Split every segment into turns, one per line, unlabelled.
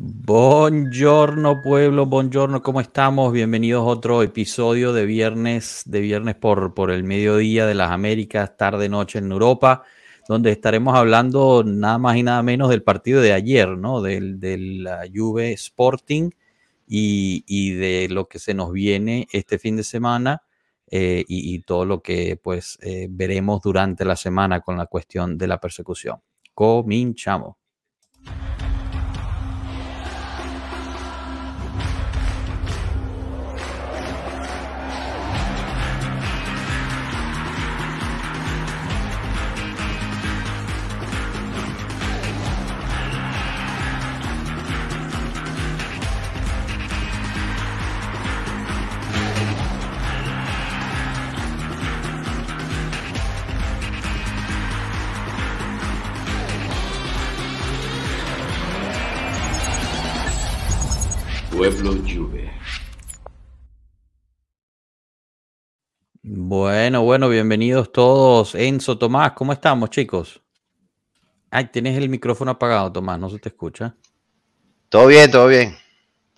Buongiorno pueblo, buongiorno, ¿cómo estamos? Bienvenidos a otro episodio de viernes, de viernes por, el mediodía de las Américas, tarde, noche en Europa, donde estaremos hablando nada más y nada menos del partido de ayer, ¿no? Del, la Juve Sporting y, de lo que se nos viene este fin de semana eh, y, todo lo que pues eh, veremos durante la semana con la cuestión de la persecución. Cominchamos. Bueno, bueno, bienvenidos todos. Enzo, Tomás, ¿cómo estamos, chicos? Ay, tienes el micrófono apagado, Tomás, no se te escucha.
Todo bien, todo bien.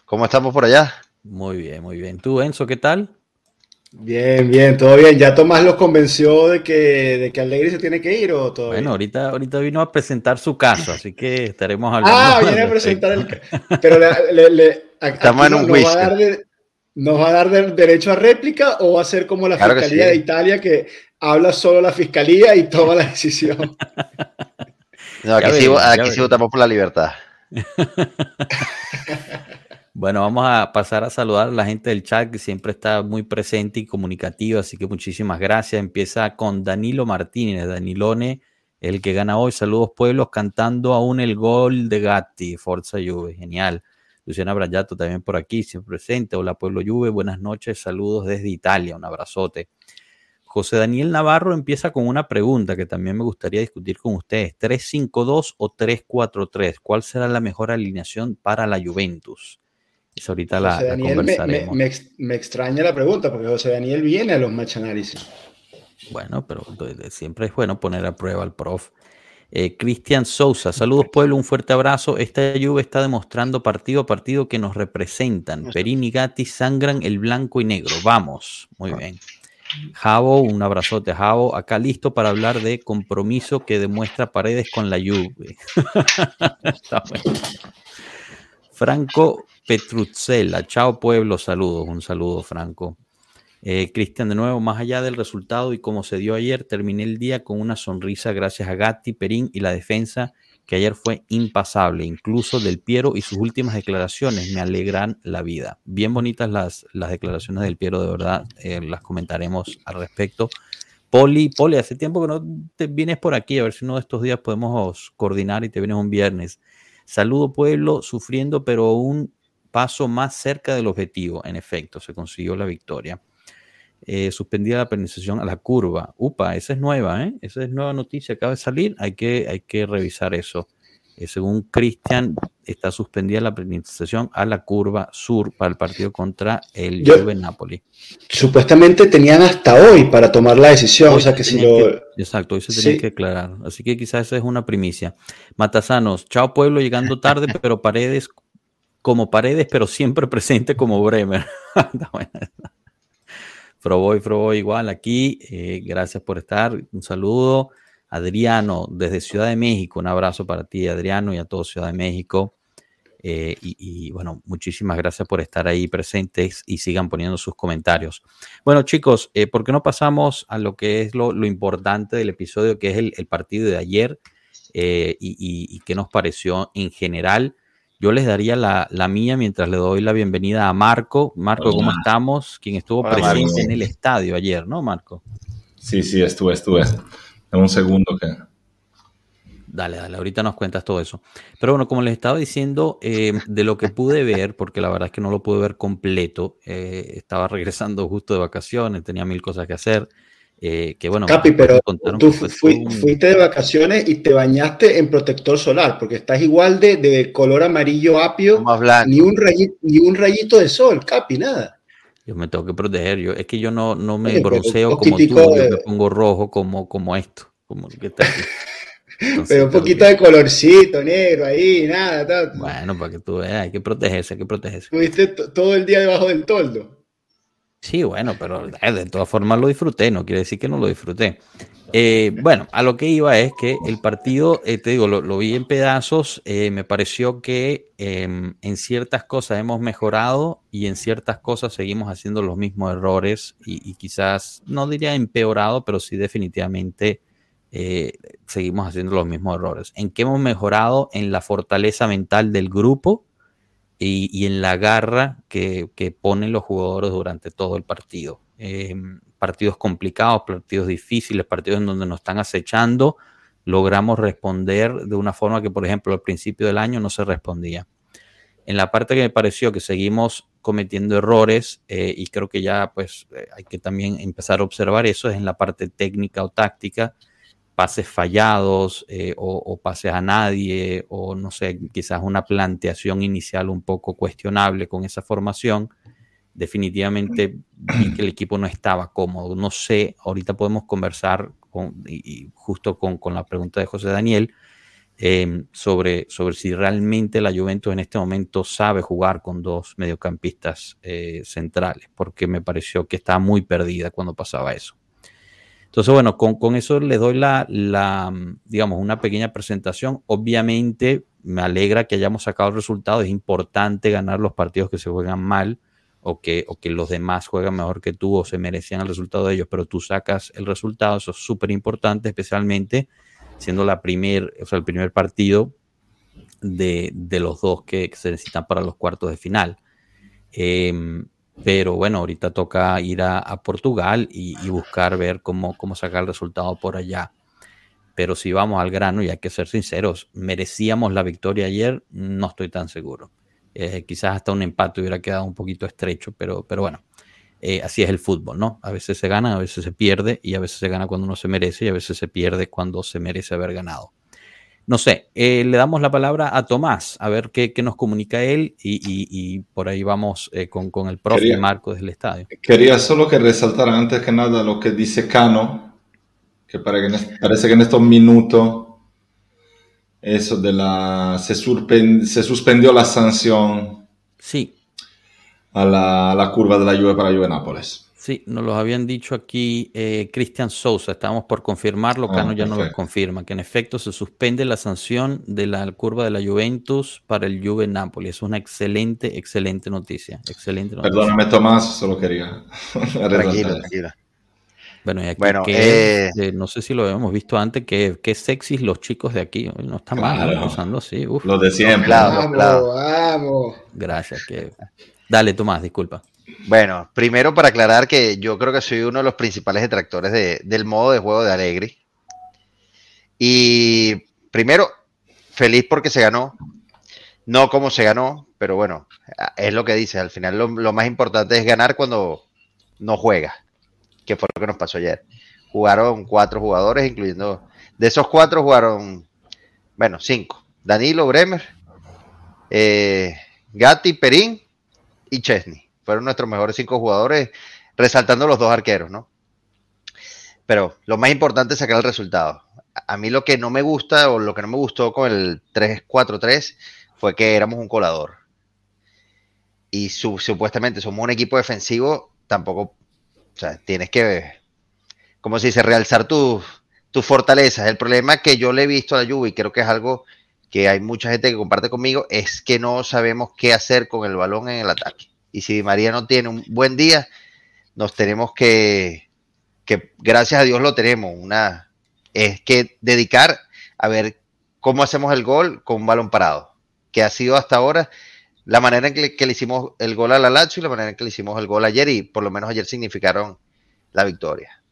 ¿Cómo estamos por allá?
Muy bien, muy bien. ¿Tú, Enzo, qué tal?
Bien, bien, todo bien. ¿Ya Tomás los convenció de que, de que Alegre se tiene que ir o todo
Bueno, ahorita, ahorita vino a presentar su caso, así que estaremos hablando.
Ah, viene a presentar el Pero le,
Estamos en un
nos, va a dar ¿Nos va a dar derecho a réplica o va a ser como la Fiscalía de Italia que habla solo la Fiscalía y toma la decisión?
No, aquí, sí, aquí sí votamos por la libertad.
Bueno, vamos a pasar a saludar a la gente del chat que siempre está muy presente y comunicativa, así que muchísimas gracias. Empieza con Danilo Martínez, Danilone, el que gana hoy. Saludos pueblos, cantando aún el gol de Gatti, Forza Juve, genial. Luciana Brayato también por aquí, siempre presente. Hola pueblo Juve, buenas noches, saludos desde Italia, un abrazote. José Daniel Navarro empieza con una pregunta que también me gustaría discutir con ustedes. ¿3-5-2 o 3-4-3? ¿Cuál será la mejor alineación para la Juventus? Eso ahorita la, conversaremos.
Me, extraña la pregunta porque José Daniel viene a los match análisis.
Bueno, pero siempre es bueno poner a prueba al prof. Eh, Cristian Sousa, saludos pueblo, un fuerte abrazo. Esta lluvia está demostrando partido a partido que nos representan. Perini y Gatti sangran el blanco y negro. Vamos, muy bien. Javo, un abrazote, Javo. Acá listo para hablar de compromiso que demuestra Paredes con la Juve. Franco Petruzzella, chao pueblo, saludos, un saludo Franco. Eh, Cristian, de nuevo, más allá del resultado y como se dio ayer, terminé el día con una sonrisa gracias a Gatti, Perín y la defensa que ayer fue impasable, incluso del Piero y sus últimas declaraciones me alegran la vida. Bien bonitas las, las declaraciones del Piero, de verdad, eh, las comentaremos al respecto. Poli, Poli, hace tiempo que no te vienes por aquí, a ver si uno de estos días podemos coordinar y te vienes un viernes. Saludo pueblo, sufriendo, pero un paso más cerca del objetivo. En efecto, se consiguió la victoria. Eh, suspendida la penalización a la curva. Upa, esa es nueva, ¿eh? Esa es nueva noticia, acaba de salir. Hay que, hay que revisar eso. Eh, según Cristian, está suspendida la penalización a la curva sur para el partido contra el Juve Napoli.
Supuestamente tenían hasta hoy para tomar la decisión, o sea que si lo...
exacto, hoy se tenía que aclarar. Así que quizás esa es una primicia. Matasanos, chao pueblo, llegando tarde, pero Paredes como Paredes, pero siempre presente como Bremer. Froboy, Froboy, igual aquí. Eh, gracias por estar. Un saludo. Adriano, desde Ciudad de México, un abrazo para ti, Adriano, y a todo Ciudad de México. Eh, y, bueno, muchísimas gracias por estar ahí presentes y sigan poniendo sus comentarios. Bueno, chicos, eh, ¿por qué no pasamos a lo que es lo, importante del episodio, que es el, partido de ayer y, y, qué nos pareció en general? Yo les daría la, mía mientras le doy la bienvenida a Marco. Marco, ¿cómo estamos? Quien estuvo presente en el estadio ayer, ¿no, Marco?
Sí, sí, estuve, estuve. En un segundo que...
Dale, dale, ahorita nos cuentas todo eso. Pero bueno, como les estaba diciendo, eh, de lo que pude ver, porque la verdad es que no lo pude ver completo, eh, estaba regresando justo de vacaciones, tenía mil cosas que hacer. Eh, que bueno,
Capi, pero tú fuiste de vacaciones y te bañaste en protector solar, porque estás igual de, de color amarillo apio, ni un, rayito, ni un rayito de sol, Capi, nada.
Yo me tengo que proteger, yo, es que yo no, no me bronceo como tú, yo me pongo rojo como, como esto, como que está
Pero un poquito de colorcito negro ahí, nada.
Bueno, para que tú veas, hay que protegerse, hay que protegerse.
¿Tuviste todo el día debajo del toldo?
Sí, bueno, pero eh, de todas formas lo disfruté, no quiere decir que no lo disfruté. Eh, bueno, a lo que iba es que el partido, eh, te digo, lo, vi en pedazos, me pareció que em, en ciertas cosas hemos mejorado y en ciertas cosas seguimos haciendo los mismos errores y, quizás, no diría empeorado, pero sí definitivamente seguimos haciendo los mismos errores. ¿En qué hemos mejorado? En la fortaleza mental del grupo y, en la garra que, ponen los jugadores durante todo el partido. Em, partidos complicados, partidos difíciles, partidos en donde nos están acechando, logramos responder de una forma que, por ejemplo, al principio del año no se respondía. En la parte que me pareció que seguimos cometiendo errores eh, y creo que ya pues eh, hay que también empezar a observar eso es en la parte técnica o táctica pases fallados eh, o, pases a nadie o no sé, quizás una planteación inicial un poco cuestionable con esa formación, definitivamente vi que el equipo no estaba cómodo. No sé, ahorita podemos conversar con, justo con, la pregunta de José Daniel em, sobre, sobre si realmente la Juventus en este momento sabe jugar con dos mediocampistas eh, centrales, porque me pareció que estaba muy perdida cuando pasaba eso. Entonces, bueno, con, eso les doy la, digamos, una pequeña presentación. Obviamente, me alegra que hayamos sacado el resultado. Es importante ganar los partidos que se juegan mal o que, o que los demás juegan mejor que tú o se merecían el resultado de ellos, pero tú sacas el resultado. Eso es súper importante, especialmente siendo la primer, o sea, el primer partido de, los dos que, se necesitan para los cuartos de final. Em, pero bueno, ahorita toca ir a, Portugal y, buscar ver cómo, cómo sacar el resultado por allá. Pero si vamos al grano, y hay que ser sinceros, ¿merecíamos la victoria ayer? No estoy tan seguro. Eh, quizás hasta un empate hubiera quedado un poquito estrecho, pero, pero bueno, eh, así es el fútbol, ¿no? A veces se gana, a veces se pierde, y a veces se gana cuando uno se merece, y a veces se pierde cuando se merece haber ganado. No sé, eh, le damos la palabra a Tomás, a ver qué, nos comunica él y, por ahí vamos eh, con, el profe Marco desde el estadio.
Quería solo que resaltara antes que nada lo que dice Cano, que, parece que en estos minutos eso de la se, se suspendió la sanción
sí.
a la, curva de la lluvia para Juve Nápoles.
Sí, nos lo habían dicho aquí eh, Cristian Sousa, estamos por confirmarlo, ah, Cano ya no lo confirma, que en efecto se suspende la sanción de la curva de la Juventus para el Juve Napoli. Es una excelente, excelente noticia. Excelente
noticia. Perdóname Tomás, solo quería.
tranquilo, tranquilo.
Bueno, y aquí que, eh, eh, no sé si lo habíamos visto antes, que, que sexys los chicos de aquí. No está mal, usando así.
Los de siempre.
Vamos, vamos.
Gracias. Que... Dale, Tomás, disculpa.
Bueno, primero para aclarar que yo creo que soy uno de los principales detractores del modo de juego de Alegri. Y primero, feliz porque se ganó. No como se ganó, pero bueno, es lo que dice. Al final lo, más importante es ganar cuando no juega, que fue lo que nos pasó ayer. Jugaron cuatro jugadores, incluyendo... De esos cuatro jugaron, bueno, cinco. Danilo, Bremer, eh, Gatti, Perín y Chesney fueron nuestros mejores cinco jugadores, resaltando los dos arqueros, ¿no? Pero lo más importante es sacar el resultado. A mí lo que no me gusta o lo que no me gustó con el 3-4-3 fue que éramos un colador. Y supuestamente somos un equipo defensivo, tampoco, o sea, tienes que, como se dice, realzar tus tu fortalezas. El problema que yo le he visto a la Juve y creo que es algo que hay mucha gente que comparte conmigo, es que no sabemos qué hacer con el balón en el ataque. Y si María no tiene un buen día, nos tenemos que, que gracias a Dios lo tenemos, una, es que dedicar a ver cómo hacemos el gol con un balón parado, que ha sido hasta ahora la manera en que, le hicimos el gol a la Lazio y la manera en que le hicimos el gol ayer y por lo menos ayer significaron la victoria.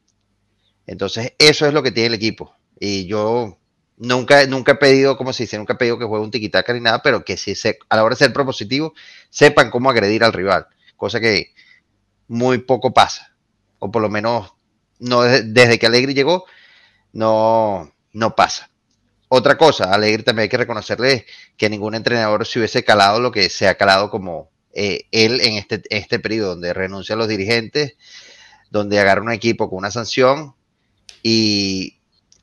Entonces, eso es lo que tiene el equipo. Y yo Nunca, nunca he pedido, como se dice, nunca he pedido que juegue un tiquitaca ni nada, pero que si se, a la hora de ser propositivo, sepan cómo agredir al rival, cosa que muy poco pasa, o por lo menos no desde, que Alegre llegó, no, no pasa. Otra cosa, Alegre también hay que reconocerle que ningún entrenador se hubiese calado lo que se ha calado como eh, él en este, este periodo, donde renuncia a los dirigentes, donde agarra un equipo con una sanción y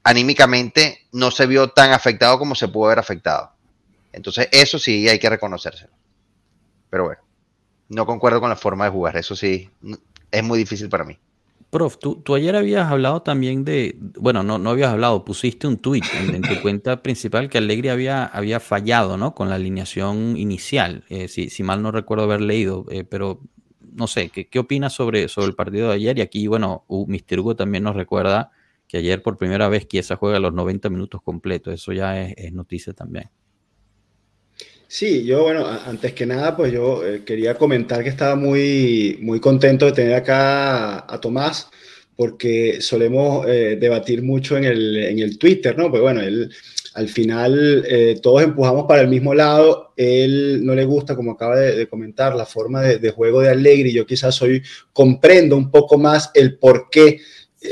anímicamente no se vio tan afectado como se pudo haber afectado. Entonces, eso sí hay que reconocérselo. Pero bueno, no concuerdo con la forma de jugar. Eso sí, es muy difícil para mí.
Prof, tú, ayer habías hablado también de, bueno, no, no habías hablado, pusiste un tuit en, tu cuenta principal que Allegri había, había fallado, ¿no? Con la alineación inicial, eh, si, si, mal no recuerdo haber leído, eh, pero no sé, ¿qué, qué opinas sobre, sobre el partido de ayer? Y aquí, bueno, uh, Mr. Hugo también nos recuerda que ayer por primera vez Chiesa juega los 90 minutos completos, eso ya es noticia también.
Sí, yo, bueno, antes que nada, pues yo eh, quería comentar que estaba muy, muy contento de tener acá a, Tomás, porque solemos eh, debatir mucho en el, en el, Twitter, ¿no? Pues bueno, él, al final eh, todos empujamos para el mismo lado, él no le gusta, como acaba de, comentar, la forma de, de, juego de Allegri, yo quizás hoy comprendo un poco más el por qué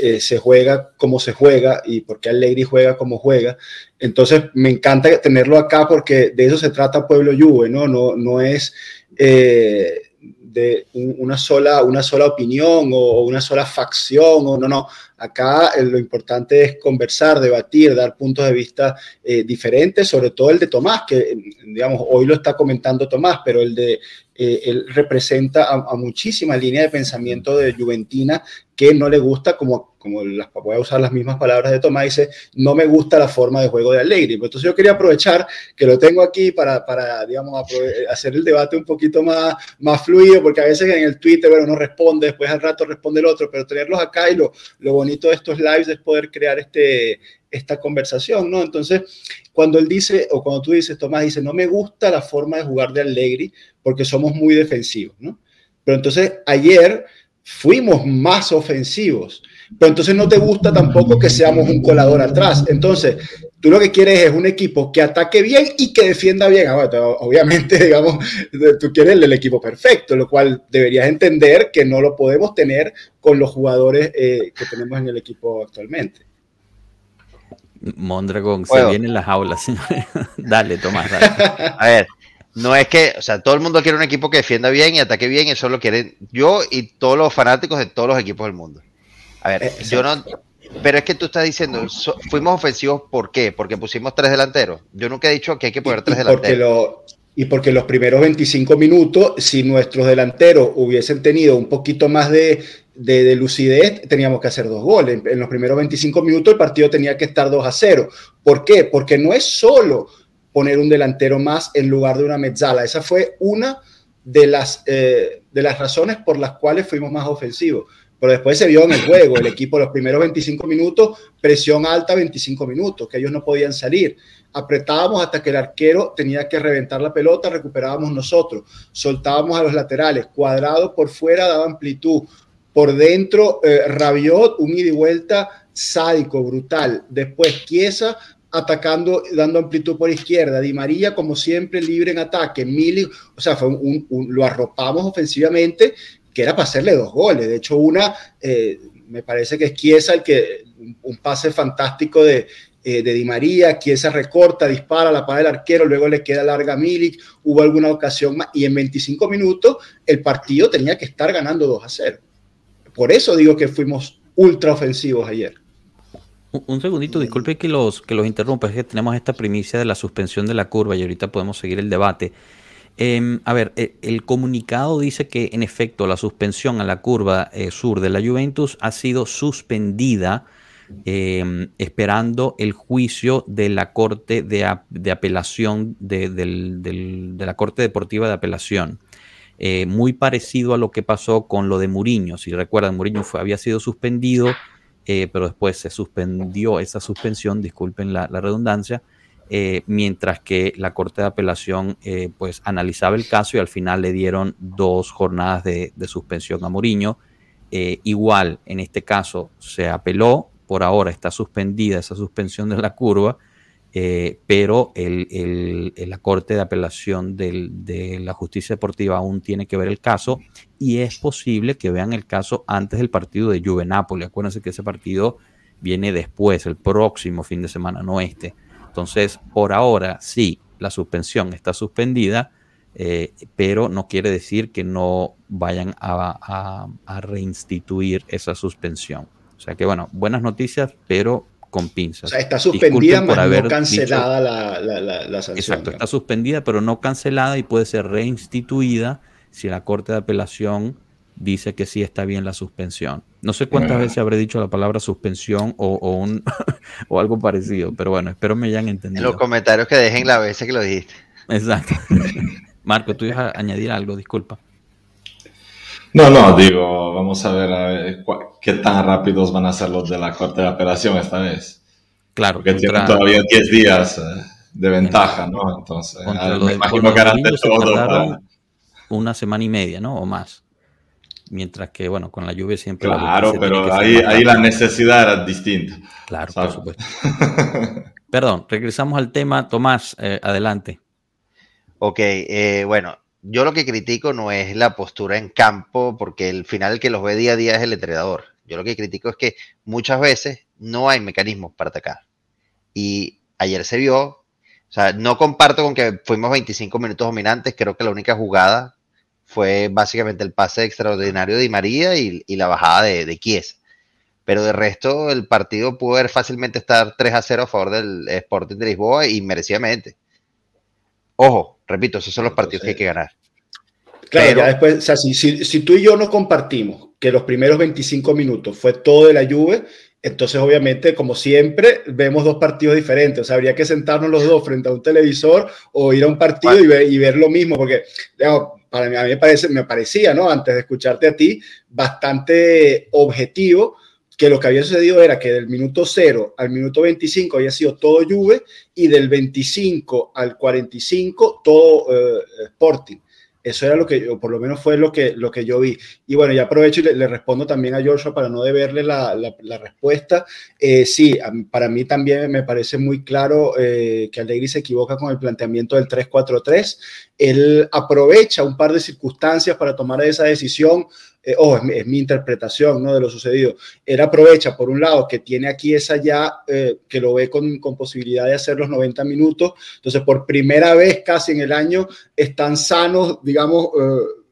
eh, se juega como se juega y porque Allegri juega como juega. Entonces me encanta tenerlo acá porque de eso se trata Pueblo Juve, ¿no? No, no es eh, de una sola, una sola opinión o, una sola facción, o no, no. Acá eh, lo importante es conversar, debatir, dar puntos de vista diferentes, sobre todo el de Tomás, que digamos hoy lo está comentando Tomás, pero el de él representa a, a, muchísima línea de pensamiento de Juventina que no le gusta, como, como las, voy a usar las mismas palabras de Tomás, dice, no me gusta la forma de juego de Allegri. Entonces yo quería aprovechar que lo tengo aquí para, para digamos, hacer el debate un poquito más, más fluido, porque a veces en el Twitter, bueno, uno responde, después al rato responde el otro, pero tenerlos acá y lo, lo bonito de estos lives es poder crear este, esta conversación, ¿no? Entonces, cuando él dice, o cuando tú dices, Tomás dice, no me gusta la forma de jugar de Allegri porque somos muy defensivos, ¿no? Pero entonces ayer fuimos más ofensivos. Pero entonces no te gusta tampoco que seamos un colador atrás. Entonces, tú lo que quieres es un equipo que ataque bien y que defienda bien. Ah, obviamente, digamos, tú quieres el equipo perfecto, lo cual deberías entender que no lo podemos tener con los jugadores eh, que tenemos en el equipo actualmente.
Mondragón, se vienen las aulas. dale, Tomás, dale.
A ver, no es que, o sea, todo el mundo quiere un equipo que defienda bien y ataque bien, eso lo quieren yo y todos los fanáticos de todos los equipos del mundo. A ver, yo no, pero es que tú estás diciendo, fuimos ofensivos, ¿por qué? Porque pusimos tres delanteros. Yo nunca he dicho que hay que poner tres delanteros.
y porque los primeros 25 minutos, si nuestros delanteros hubiesen tenido un poquito más de, de, lucidez, teníamos que hacer dos goles. En, en los primeros 25 minutos el partido tenía que estar 2 a 0. ¿Por qué? Porque no es solo poner un delantero más en lugar de una mezzala. Esa fue una de las, eh, de las razones por las cuales fuimos más ofensivos. Pero después se vio en el juego, el equipo los primeros 25 minutos, presión alta 25 minutos, que ellos no podían salir. Apretábamos hasta que el arquero tenía que reventar la pelota, recuperábamos nosotros, soltábamos a los laterales, cuadrado por fuera daba amplitud, por dentro eh, Rabiot, un ida y vuelta sádico, brutal. Después Chiesa atacando, dando amplitud por izquierda. Di María, como siempre, libre en ataque. Mili, o sea, fue un, lo arropamos ofensivamente, que era para hacerle dos goles. De hecho, una, eh, me parece que es Chiesa el que, un pase fantástico de, eh, de Di María, Chiesa recorta, dispara, la para del arquero, luego le queda larga Milik, hubo alguna ocasión más, y en 25 minutos el partido tenía que estar ganando 2 a 0. Por eso digo que fuimos ultra ofensivos ayer.
Un segundito, disculpe que los, que los interrumpa, es que tenemos esta primicia de la suspensión de la curva y ahorita podemos seguir el debate. Em, a ver, e, el comunicado dice que en efecto la suspensión a la curva eh, sur de la Juventus ha sido suspendida em, esperando el juicio de la Corte de, Apelación, de, la Corte Deportiva de Apelación. Eh, muy parecido a lo que pasó con lo de Muriño. Si recuerdan, Muriño había sido suspendido eh, pero después se suspendió esa suspensión, disculpen la, redundancia, eh, mientras que la Corte de Apelación eh, pues analizaba el caso y al final le dieron dos jornadas de, suspensión a Mourinho. igual, en este caso se apeló, por ahora está suspendida esa suspensión de la curva, eh, pero la Corte de Apelación de la Justicia Deportiva aún tiene que ver el caso y es posible que vean el caso antes del partido de Juve Napoli. Acuérdense que ese partido viene después, el próximo fin de semana, no este. Entonces, por ahora sí, la suspensión está suspendida, eh, pero no quiere decir que no vayan a reinstituir esa suspensión. O sea que bueno, buenas noticias, pero con pinzas.
O sea, está suspendida, pero no cancelada la, la, sanción.
Exacto, está suspendida, pero no cancelada y puede ser reinstituida si la Corte de Apelación dice que sí está bien la suspensión. No sé cuántas veces habré dicho la palabra suspensión o, un, o algo parecido, pero bueno, espero me hayan entendido.
En los comentarios que dejen la vez que lo dijiste.
Exacto. Marco, tú ibas a añadir algo, disculpa.
No, no, digo, vamos a ver, qué tan rápidos van a ser los de la Corte de Apelación esta vez.
Claro.
Porque tienen todavía 10 días eh, de ventaja, ¿no? Entonces,
eh, me imagino que harán de todo. Una semana y media, ¿no? O más mientras que, bueno, con la lluvia siempre...
Claro, pero ahí, ahí la necesidad era distinta.
Claro, por supuesto. Perdón, regresamos al tema. Tomás, eh, adelante.
Ok, eh, bueno, yo lo que critico no es la postura en campo, porque el final que los ve día a día es el entrenador. Yo lo que critico es que muchas veces no hay mecanismos para atacar. Y ayer se vio, o sea, no comparto con que fuimos 25 minutos dominantes, creo que la única jugada fue básicamente el pase extraordinario de María y, la bajada de, de Kies. Pero de resto, el partido pudo haber fácilmente estar 3 a 0 a favor del Sporting de Lisboa y merecidamente. Ojo, repito, esos son los partidos que hay que ganar.
Claro, ya después, o sea, si, si, tú y yo no compartimos que los primeros 25 minutos fue todo de la Juve, entonces obviamente, como siempre, vemos dos partidos diferentes. O sea, habría que sentarnos los dos frente a un televisor o ir a un partido y, ver, y ver lo mismo, porque digamos, para mí, a mí me, parece, me parecía, ¿no? Antes de escucharte a ti, bastante objetivo que lo que había sucedido era que del minuto 0 al minuto 25 había sido todo Juve y del 25 al 45 todo eh, Sporting. Eso era lo que yo, por lo menos fue lo que, lo que yo vi. Y bueno, ya aprovecho y le, respondo también a Joshua para no deberle la, la, respuesta. Eh, sí, para mí también me parece muy claro eh, que Allegri se equivoca con el planteamiento del 3-4-3. Él aprovecha un par de circunstancias para tomar esa decisión eh, oh, es mi, interpretación ¿no? de lo sucedido, él aprovecha por un lado que tiene aquí esa ya, eh, que lo ve con, con, posibilidad de hacer los 90 minutos, entonces por primera vez casi en el año están sanos, digamos, eh,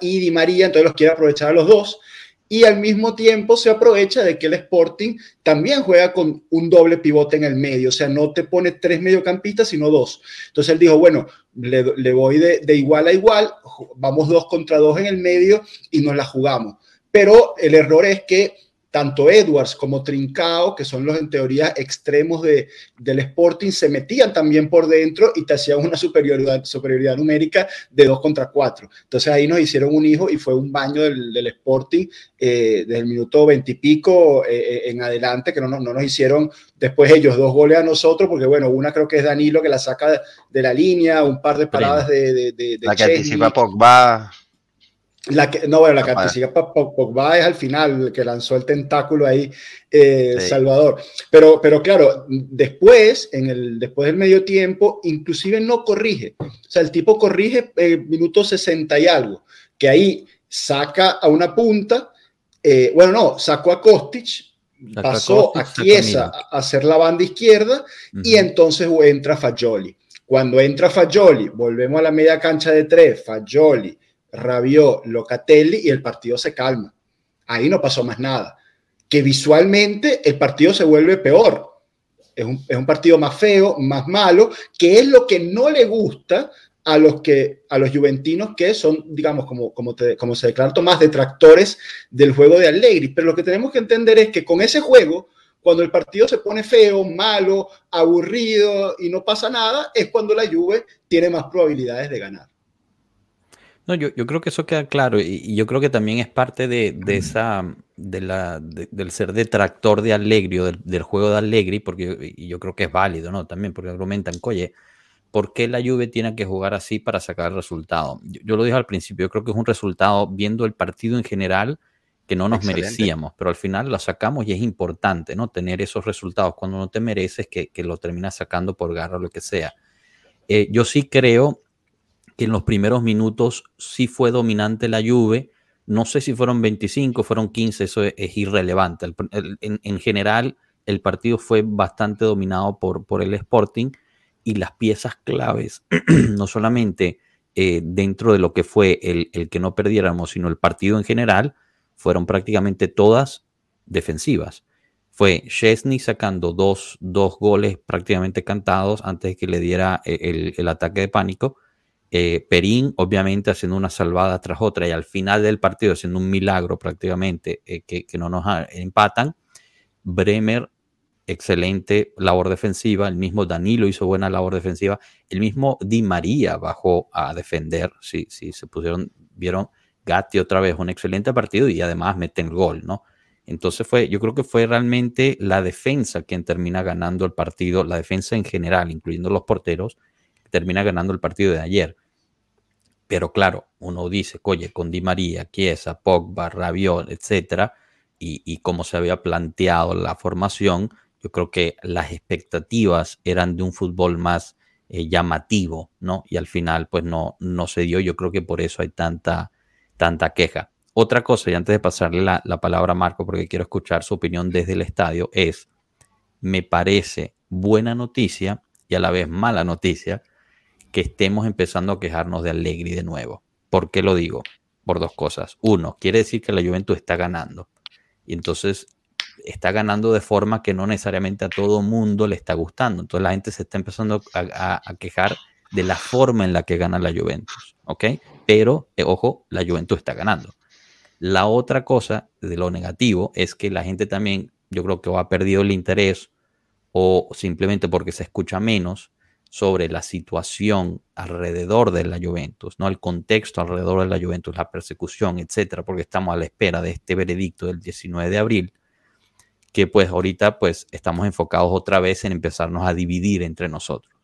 y Di María, entonces los quiere aprovechar a los dos y al mismo tiempo se aprovecha de que el Sporting también juega con un doble pivote en el medio, o sea, no te pone tres mediocampistas, sino dos. Entonces él dijo, bueno, le, voy de, de, igual a igual, vamos dos contra dos en el medio y nos la jugamos. Pero el error es que tanto Edwards como Trincao, que son los en teoría extremos de, del Sporting, se metían también por dentro y te hacían una superioridad, superioridad numérica de 2 contra 4. Entonces ahí nos hicieron un hijo y fue un baño del, del Sporting eh, desde el minuto 20 y pico eh, en adelante, que no, no, nos hicieron después ellos dos goles a nosotros, porque bueno, una creo que es Danilo que la saca de la línea, un par de paradas de, de, de,
La que anticipa Pogba.
La que, no, bueno, la que anticipa Pogba es al final, que lanzó el tentáculo ahí, eh, Salvador. Pero, pero claro, después, en el, después del medio tiempo, inclusive no corrige. O sea, el tipo corrige el minuto 60 y algo, que ahí saca a una punta, eh, bueno, no, sacó a Kostic, pasó a, Chiesa a hacer la banda izquierda y entonces entra Fagioli. Cuando entra Fagioli, volvemos a la media cancha de tres, Fagioli, Rabió, Locatelli y el partido se calma. Ahí no pasó más nada. Que visualmente el partido se vuelve peor. Es un, partido más feo, más malo, que es lo que no le gusta a los que a los juventinos que son, digamos, como, como, como se declaró más detractores del juego de Allegri. Pero lo que tenemos que entender es que con ese juego, cuando el partido se pone feo, malo, aburrido y no pasa nada, es cuando la Juve tiene más probabilidades de ganar.
No, yo, yo, creo que eso queda claro y, yo creo que también es parte de, de esa, de la, del ser detractor de Allegri o del, juego de Allegri, porque y yo creo que es válido, ¿no? También porque argumentan, oye, ¿por qué la Juve tiene que jugar así para sacar el resultado? Yo, lo dije al principio, yo creo que es un resultado, viendo el partido en general, que no nos merecíamos, pero al final lo sacamos y es importante, ¿no? Tener esos resultados cuando no te mereces, que, que lo terminas sacando por garra o lo que sea. Eh, yo sí creo que en los primeros minutos sí fue dominante la Juve. No sé si fueron 25, fueron 15, eso es, irrelevante. en, general, el partido fue bastante dominado por, por el Sporting y las piezas claves, no solamente eh, dentro de lo que fue el, el, que no perdiéramos, sino el partido en general, fueron prácticamente todas defensivas. fue Chesney sacando dos, dos, goles prácticamente cantados antes de que le diera el, el ataque de pánico. Eh, Perín, obviamente, haciendo una salvada tras otra y al final del partido haciendo un milagro prácticamente eh, que, que, no nos empatan. Bremer, excelente labor defensiva. El mismo Danilo hizo buena labor defensiva. El mismo Di María bajó a defender. Si, sí, se pusieron, vieron Gatti otra vez un excelente partido y además meten el gol, ¿no? Entonces fue, yo creo que fue realmente la defensa quien termina ganando el partido, la defensa en general, incluyendo los porteros, termina ganando el partido de ayer. Pero claro, uno dice, oye, con Di María, Chiesa, Pogba, Rabiot, etcétera, y, y como se había planteado la formación, yo creo que las expectativas eran de un fútbol más eh, llamativo, ¿no? Y al final, pues no, no se dio. Yo creo que por eso hay tanta, tanta queja. Otra cosa, y antes de pasarle la, palabra a Marco, porque quiero escuchar su opinión desde el estadio, es, me parece buena noticia y a la vez mala noticia que estemos empezando a quejarnos de Allegri de nuevo. ¿Por qué lo digo? Por dos cosas. Uno, quiere decir que la Juventus está ganando. Y entonces está ganando de forma que no necesariamente a todo mundo le está gustando. Entonces la gente se está empezando a, quejar de la forma en la que gana la Juventus. ¿Ok? Pero, eh, ojo, la Juventus está ganando. La otra cosa de lo negativo es que la gente también, yo creo que ha perdido el interés o simplemente porque se escucha menos sobre la situación alrededor de la Juventus, ¿no? El contexto alrededor de la Juventus, la persecución, etcétera, porque estamos a la espera de este veredicto del 19 de abril, que pues ahorita pues estamos enfocados otra vez en empezarnos a dividir entre nosotros.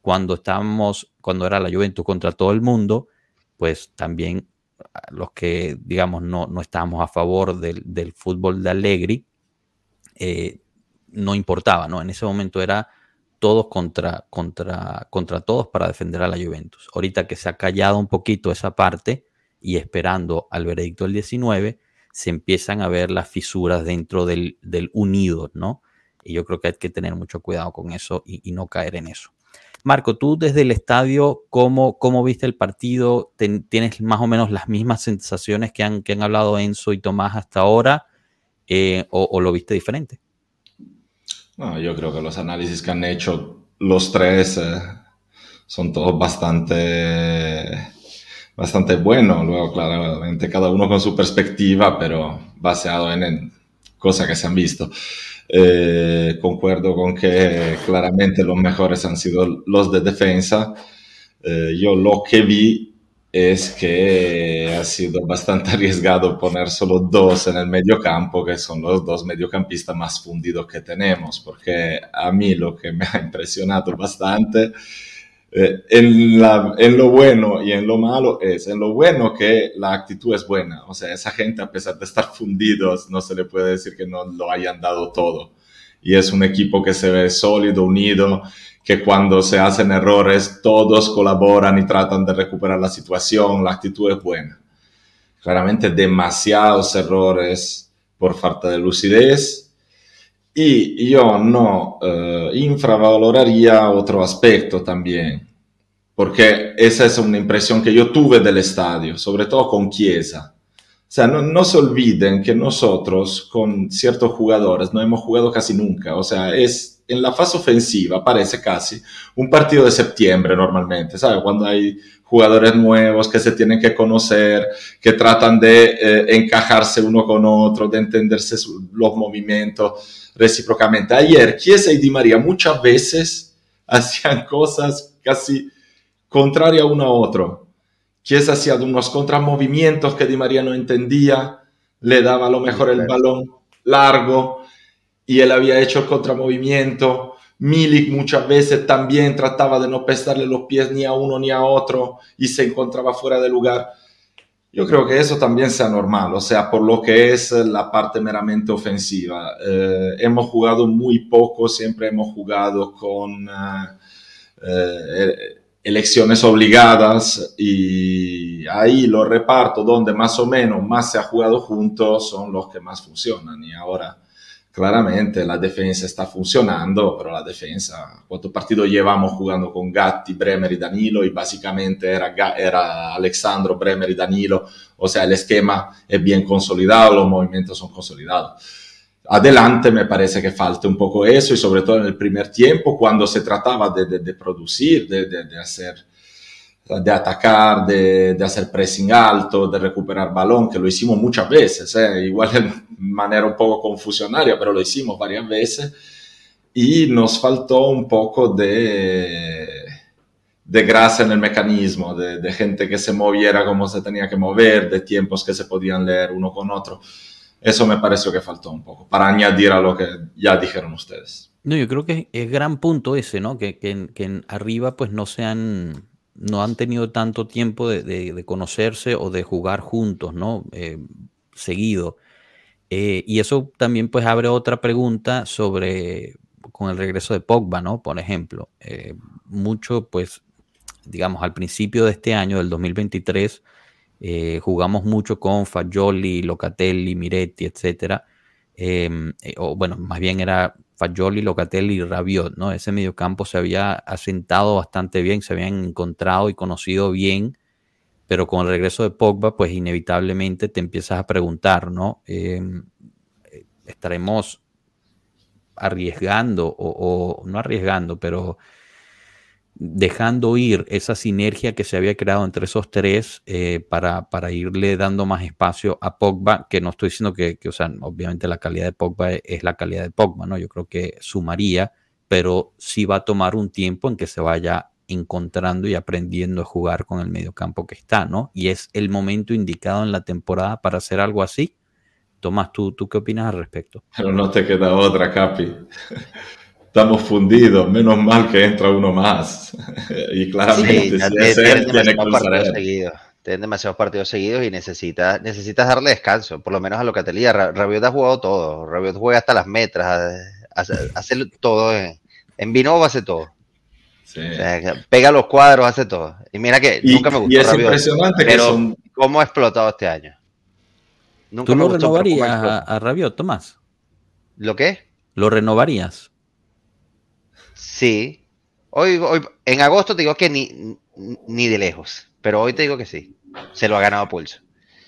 Cuando estábamos, cuando era la Juventus contra todo el mundo, pues también los que, digamos, no, no estábamos a favor del, fútbol de Allegri, eh, no importaba, ¿no? En ese momento era todos contra, contra, contra todos para defender a la Juventus. Ahorita que se ha callado un poquito esa parte y esperando al veredicto del 19, se empiezan a ver las fisuras dentro del, del unido, ¿no? Y yo creo que hay que tener mucho cuidado con eso y no caer en eso. Marco, tú desde el estadio, ¿cómo, cómo viste el partido? ¿Tienes más o menos las mismas sensaciones que han, que han hablado Enzo y Tomás hasta ahora? Eh, o, lo viste diferente?
No, yo creo que los análisis que han hecho los tres eh, son todos bastante, bastante buenos. Luego, claramente, cada uno con su perspectiva, pero basado en, en cosas que se han visto. Eh, concuerdo con que claramente los mejores han sido los de defensa. Eh, yo lo que vi es que ha sido bastante arriesgado poner solo dos en el medio campo, que son los dos mediocampistas más fundidos que tenemos, porque a mí lo que me ha impresionado bastante eh, en, en, lo bueno y en lo malo es, en lo bueno que la actitud es buena, o sea, esa gente a pesar de estar fundidos, no se le puede decir que no lo hayan dado todo. Y es un equipo que se ve sólido, unido, que cuando se hacen errores todos colaboran y tratan de recuperar la situación, la actitud es buena. Claramente demasiados errores por falta de lucidez, y yo no eh, infravaloraría otro aspecto también, porque esa es una impresión que yo tuve del estadio, sobre todo con Chiesa. O sea, no, no, se olviden que nosotros con ciertos jugadores no hemos jugado casi nunca. O sea, es en la fase ofensiva parece casi un partido de septiembre normalmente, ¿sabes? Cuando hay jugadores nuevos que se tienen que conocer, que tratan de eh, encajarse uno con otro, de entenderse los movimientos recíprocamente. Ayer, Chiesa y Di María muchas veces hacían cosas casi contrarias uno a otro. Chiesa hacía unos contramovimientos que Di María no entendía, le daba a lo mejor el balón largo y él había hecho el contramovimiento. Milik muchas veces también trataba de no pesarle los pies ni a uno ni a otro y se encontraba fuera de lugar. Yo creo que eso también sea normal, o sea, por lo que es la parte meramente ofensiva. Eh, hemos jugado muy poco, siempre hemos jugado con eh, eh, elecciones obligadas y ahí los repartos donde más o menos más se ha jugado juntos son los que más funcionan y ahora claramente la defensa está funcionando, pero la defensa, ¿cuántos partidos llevamos jugando con Gatti, Bremer y Danilo? Y básicamente era, era Alexandro, Bremer y Danilo. O sea, el esquema es bien consolidado, los movimientos son consolidados. adelante me parece que falta un poco eso y sobre todo en el primer tiempo cuando se trataba de, de, producir, de, de, hacer, de atacar, de, hacer pressing alto, de recuperar balón, que lo hicimos muchas veces, ¿eh? igual de manera un poco confusionaria, pero lo hicimos varias veces y nos faltó un poco de, de grasa en el mecanismo, de, de gente que se moviera como se tenía que mover, de tiempos que se podían leer uno con otro. Eso me pareció que faltó un poco, para añadir a lo que ya dijeron ustedes.
No, yo creo que es gran punto ese, ¿no? Que, que, que arriba pues no se han, no han tenido tanto tiempo de, de, conocerse o de jugar juntos, ¿no? Eh, seguido. Eh, y eso también pues abre otra pregunta sobre con el regreso de Pogba, ¿no? Por ejemplo, eh, mucho pues digamos al principio de este año, del 2023, eh, jugamos mucho con Fagioli, Locatelli, Miretti, etc. Eh, o bueno, más bien era Fagioli, Locatelli y Rabiot, ¿no? Ese mediocampo se había asentado bastante bien, se habían encontrado y conocido bien, pero con el regreso de Pogba, pues inevitablemente te empiezas a preguntar, ¿no? Em, eh, estaremos arriesgando o, o, no arriesgando, pero dejando ir esa sinergia que se había creado entre esos tres eh, para, para, irle dando más espacio a Pogba, que no estoy diciendo que, o sea, obviamente la calidad de Pogba es la calidad de Pogba, ¿no? Yo creo que sumaría, pero sí va a tomar un tiempo en que se vaya encontrando y aprendiendo a jugar con el mediocampo que está, ¿no? Y es el momento indicado en la temporada para hacer algo así. Tomás, ¿tú, tú qué opinas al respecto?
Pero no te queda otra, Capi estamos fundidos, menos mal que entra uno más. y claramente,
sí, si tienen, demasiados partidos seguidos, tienen demasiados partidos seguidos y necesitas, necesitas darle descanso, por lo menos a lo que te lía. Rabiot ha jugado todo, Rabiot juega hasta las metras, hace, hace todo. En, en hace todo. Sí. pega los cuadros, hace todo. Y mira que nunca me gustó.
Y es impresionante que son...
cómo ha explotado este año.
Nunca ¿Tú lo renovarías a, a Rabiot, Tomás?
¿Lo qué?
¿Lo renovarías?
Sí. Hoy, hoy, en agosto te digo que ni, ni de lejos, pero hoy te digo que sí. Se lo ha ganado a pulso.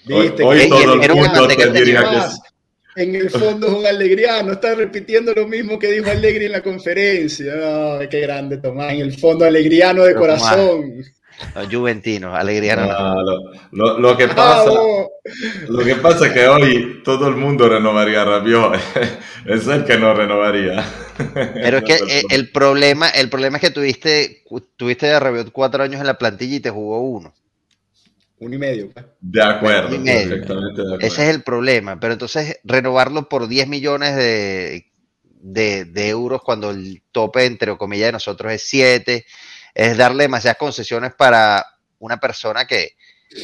Viste, hoy, todo el mundo te diría que
En el fondo es un alegriano, está repitiendo lo mismo que dijo Alegri en la conferencia. Qué grande Tomás, en el fondo alegriano de corazón.
Los juventinos, alegría no.
lo, lo, que ah, pasa, lo que pasa es que hoy todo el mundo renovaría a Rabiot, es el que no renovaría.
Pero es que el problema, el problema es que tuviste, tuviste a Rabiot cuatro años en la plantilla y te jugó uno.
Uno y medio. Pues.
De acuerdo, perfectamente de acuerdo.
Ese es el problema. Pero entonces renovarlo por 10 millones de, de, de euros cuando el tope, entre comillas, de nosotros es 7 es darle demasiadas concesiones para una persona que,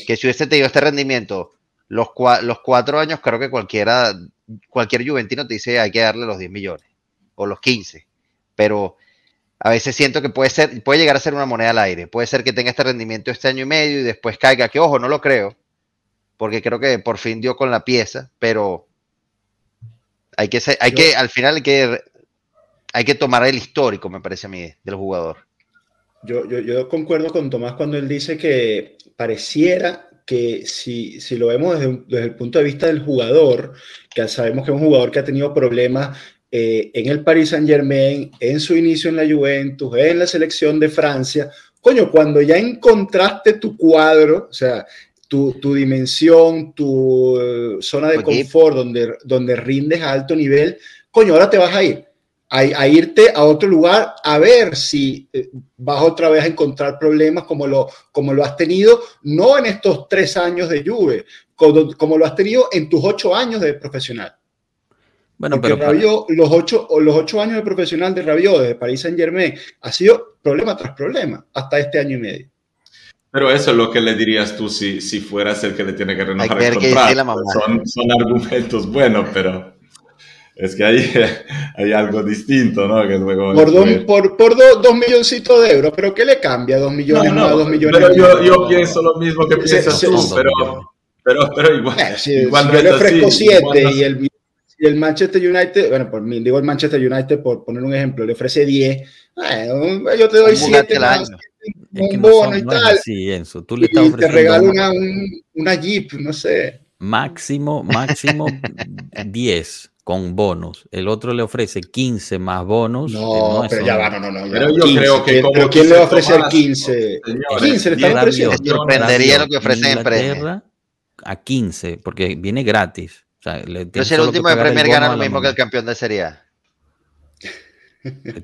que si hubiese tenido este rendimiento los, los cuatro años, creo que cualquiera, cualquier juventino te dice hay que darle los 10 millones o los 15, pero a veces siento que puede ser, puede llegar a ser una moneda al aire, puede ser que tenga este rendimiento este año y medio y después caiga, que ojo, no lo creo, porque creo que por fin dio con la pieza, pero hay que ser, hay que, al final hay que, hay que tomar el histórico, me parece a mí, del jugador.
Yo, yo, yo, concuerdo con Tomás cuando él dice que pareciera que si, si lo vemos desde, desde, el punto de vista del jugador, que sabemos que es un jugador que ha tenido problemas eh, en el Paris Saint Germain, en su inicio en la Juventus, en la selección de Francia, coño, cuando ya encontraste tu cuadro, o sea, tu, tu dimensión, tu uh, zona de confort, donde, donde rindes a alto nivel, coño, ahora te vas a ir a, irte a otro lugar a ver si eh, vas otra vez a encontrar problemas como lo, como lo has tenido, no en estos tres años de Juve, como, lo has tenido en tus ocho años de profesional. Bueno, pero los, ocho, los ocho años de profesional de Rabiot, de Paris Saint Germain, ha sido problema tras problema hasta este año y medio.
Pero eso es lo que le dirías tú si, si fueras el que le tiene que renovar el contrato. Son, son argumentos buenos, pero es que hay, hay algo distinto, ¿no? Que
luego por, dos, por, por dos milloncitos de euros, pero ¿qué le cambia dos millones no, no, dos millones?
Pero yo, yo, pienso lo mismo que piensas tú, pero, pero, pero, igual.
si, igual yo le ofrezco siete y el, y el Manchester United, bueno, por mí, digo el Manchester United por poner un ejemplo, le ofrece 10, bueno, yo te doy 7 más. Un bono y tal.
Sí, Enzo, tú le estás
y te regalo una, una Jeep, no sé.
Máximo, máximo 10. Con bonus. El otro le ofrece 15 más bonus.
No, pero ya va, no, no, no.
Pero yo creo que.
¿Pero quién le va a ofrecer 15? 15 le está ofreciendo.
Me sorprendería lo que ofrecen en premio.
A 15, porque viene gratis. O sea, le
pero si el último de Premier gana lo mismo que el campeón de Serie A.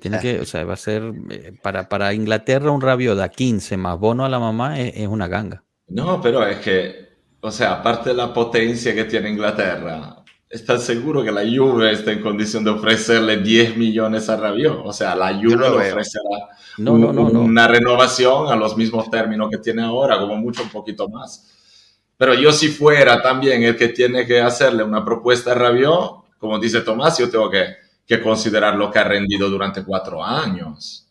Tiene que, o sea, va a ser eh, para, para Inglaterra un Rabiot a 15 más bono a la mamá es, es, una ganga.
No, pero es que, o sea, aparte de la potencia que tiene Inglaterra, ¿estás seguro que la Juve está en condición de ofrecerle 10 millones a Rabiot? O sea, la Juve le ofrecerá
no, no, no,
una renovación a los mismos términos que tiene ahora, como mucho un poquito más. Pero yo si fuera también el que tiene que hacerle una propuesta a Rabiot, como dice Tomás, yo tengo que que considerar lo que ha rendido durante cuatro años.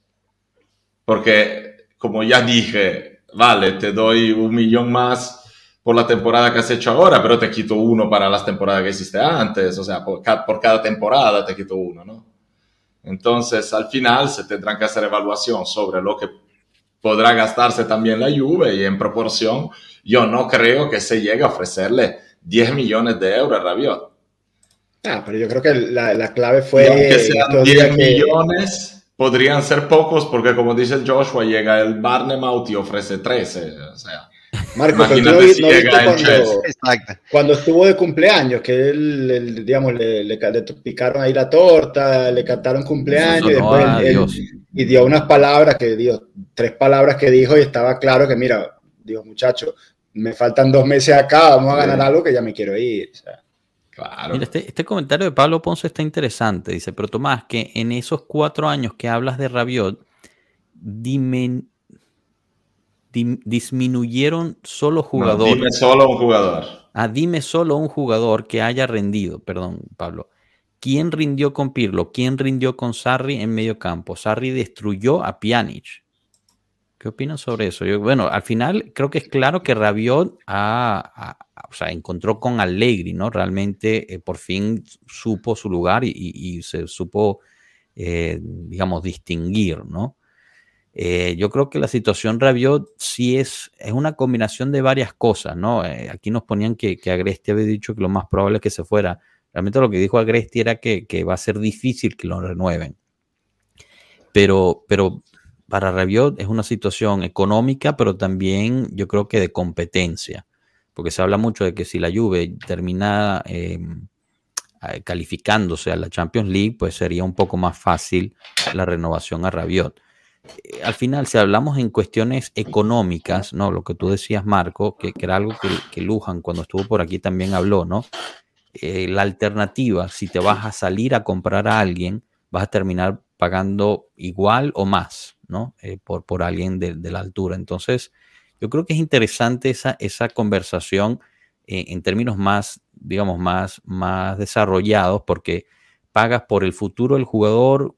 Porque, como ya dije, vale, te doy un millón más por la temporada que has hecho ahora, pero te quito uno para las temporadas que hiciste antes, o sea, por, por cada temporada te quito uno, ¿no? Entonces, al final se tendrán que hacer evaluación sobre lo que podrá gastarse también la Juve y en proporción, yo no creo que se llegue a ofrecerle 10 millones de euros a Rabiot.
Ah, pero yo creo que la, la clave fue.
que sean 10 millones, podrían ser pocos, porque como dice Joshua, llega el Barnemouth y ofrece 13. O sea.
Marco, pero tú no, si no cuando, cuando, estuvo de cumpleaños, que él, digamos, le, le, le, picaron ahí la torta, le cantaron cumpleaños y después él, y dio unas palabras que dio, tres palabras que dijo y estaba claro que, mira, dijo, muchacho, me faltan dos meses acá, vamos a ganar algo que ya me quiero ir. O sea.
Mira, este, este, comentario de Pablo Ponce está interesante. Dice, pero Tomás, que en esos cuatro años que hablas de Rabiot, disminuyeron solo jugadores.
dime solo un jugador.
Ah, dime solo un jugador que haya rendido, perdón, Pablo. ¿Quién rindió con Pirlo? ¿Quién rindió con Sarri en medio campo? Sarri destruyó a Pjanic. ¿Qué opinan sobre eso? Yo, bueno, al final creo que es claro que Rabiot ha, o sea, encontró con Allegri, ¿no? Realmente eh, por fin supo su lugar y, se supo, eh, digamos, distinguir, ¿no? Eh, yo creo que la situación Rabiot sí es, es una combinación de varias cosas, ¿no? aquí nos ponían que, Agresti había dicho que lo más probable es que se fuera. Realmente lo que dijo Agresti era que, va a ser difícil que lo renueven. Pero, pero para Rabiot es una situación económica, pero también yo creo que de competencia, porque se habla mucho de que si la Juve termina em, calificándose a la Champions League, pues sería un poco más fácil la renovación a Rabiot. Eh, al final, si hablamos en cuestiones económicas, ¿no? Lo que tú decías, Marco, que, era algo que, que, Luján cuando estuvo por aquí también habló, ¿no? Eh, la alternativa, si te vas a salir a comprar a alguien, vas a terminar pagando igual o más, ¿no? Eh, por, por alguien de, la altura. Entonces, yo creo que es interesante esa, esa conversación en términos más, digamos, más, más desarrollados, porque pagas por el futuro del jugador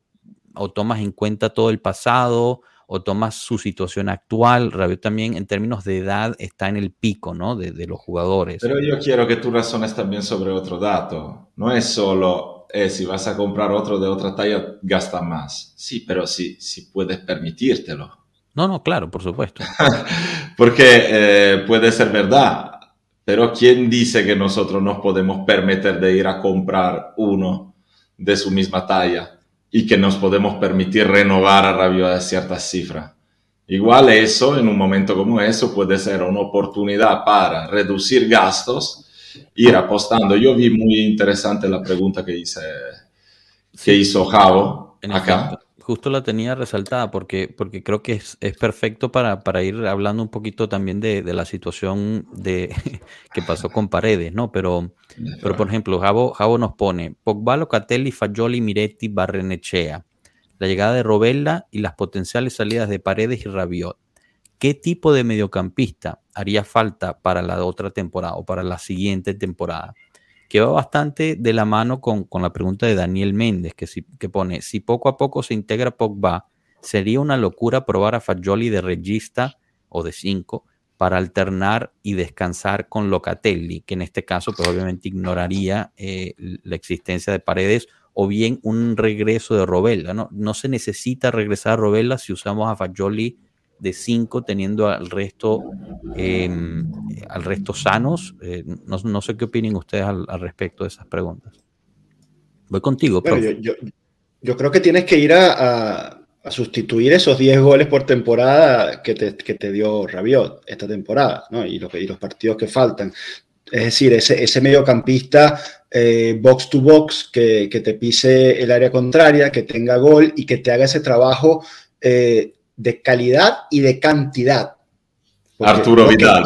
o tomas en cuenta todo el pasado o tomas su situación actual. Rabiot también en términos de edad está en el pico, ¿no? De, de los jugadores.
Pero yo quiero que tú razones también sobre otro dato. No es solo eh, si vas a comprar otro de otra talla, gasta más. Sí, pero si, si puedes permitírtelo.
No, no, claro, por supuesto.
Porque eh, puede ser verdad, pero ¿quién dice que nosotros nos podemos permitir de ir a comprar uno de su misma talla y que nos podemos permitir renovar a rabio de ciertas cifras? Igual eso, en un momento como eso, puede ser una oportunidad para reducir gastos ir apostando. Yo vi muy interesante la pregunta que, hice, que hizo Javo acá.
Justo la tenía resaltada porque, porque creo que es, es perfecto para, para, ir hablando un poquito también de, de la situación de, que pasó con Paredes, ¿no? Pero, pero por ejemplo, Javo, Javo nos pone Pogba, Locatelli, Fagioli, Miretti, Barrenechea. La llegada de Robella y las potenciales salidas de Paredes y Rabiot. ¿Qué tipo de mediocampista haría falta para la otra temporada o para la siguiente temporada? Que va bastante de la mano con, la pregunta de Daniel Méndez, que, que pone, si poco a poco se integra Pogba, sería una locura probar a Fagioli de regista o de 5 para alternar y descansar con Locatelli, que en este caso pues obviamente ignoraría eh, la existencia de Paredes o bien un regreso de Robella. ¿no? no se necesita regresar a Robella si usamos a Fagioli de cinco teniendo al resto, em, al resto sanos. Eh, no, sé qué opinen ustedes al, respecto de esas preguntas. Voy contigo,
bueno, yo, creo que tienes que ir a, sustituir esos 10 goles por temporada que te, dio Rabiot esta temporada, ¿no? Y, lo, y los partidos que faltan. Es decir, ese, ese mediocampista eh, box to box que, te pise el área contraria, que tenga gol y que te haga ese trabajo eh, de calidad y de cantidad.
Arturo Vidal.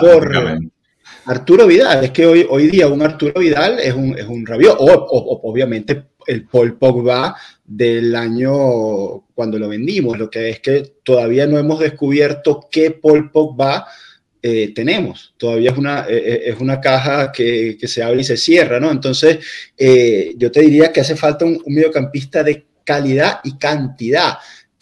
Arturo Vidal, es que hoy, hoy día un Arturo Vidal es un, es un rabio, o, obviamente el Paul Pogba del año cuando lo vendimos, lo que es que todavía no hemos descubierto qué Paul Pogba eh, tenemos. Todavía es una, eh, eh, es una caja que, se abre y se cierra, ¿no? Entonces, yo te diría que hace falta un, mediocampista de calidad y cantidad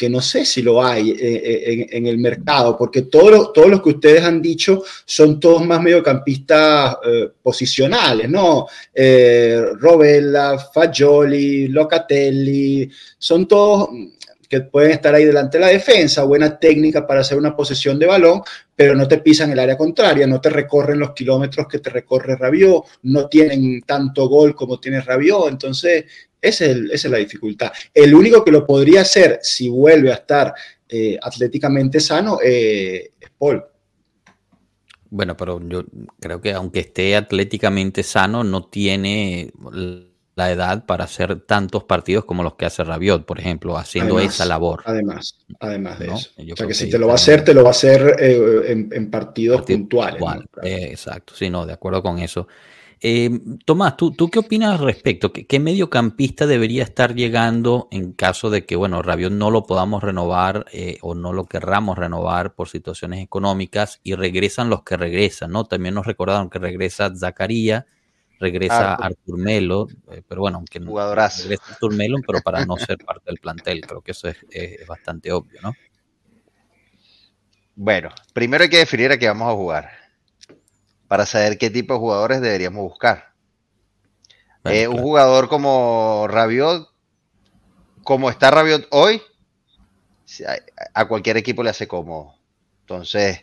que no sé si lo hay en, el mercado, porque todos todo lo que ustedes han dicho son todos más mediocampistas posicionales, ¿no? Robella, Fagioli, Locatelli, son todos que pueden estar ahí delante de la defensa, buena técnica para hacer una posesión de balón, pero no te pisan el área contraria, no te recorren los kilómetros que te recorre Rabiot, no tienen tanto gol como tiene Rabiot, entonces esa es, la dificultad. El único que lo podría hacer si vuelve a estar eh, atléticamente sano eh, es Paul.
Bueno, pero yo creo que aunque esté atléticamente sano, no tiene la edad para hacer tantos partidos como los que hace Rabiot, por ejemplo, haciendo esa labor.
Además, además de eso. o sea que, si te lo va a hacer, te lo va a hacer eh, en, partidos puntuales.
Eh, exacto, sí, no, de acuerdo con eso. Eh, Tomás, ¿tú, ¿tú qué opinas al respecto? ¿Qué, mediocampista debería estar llegando en caso de que, bueno, Rabiot no lo podamos renovar o no lo querramos renovar por situaciones económicas y regresan los que regresan, ¿no? También nos recordaron que regresa Zacarías regresa Artur, Melo, eh, pero bueno, aunque no regresa Artur Melo, pero para no ser parte del plantel, creo que eso es, bastante obvio, ¿no?
Bueno, primero hay que definir a qué vamos a jugar para saber qué tipo de jugadores deberíamos buscar. Eh, un jugador como Rabiot, como está Rabiot hoy, a cualquier equipo le hace cómodo. Entonces,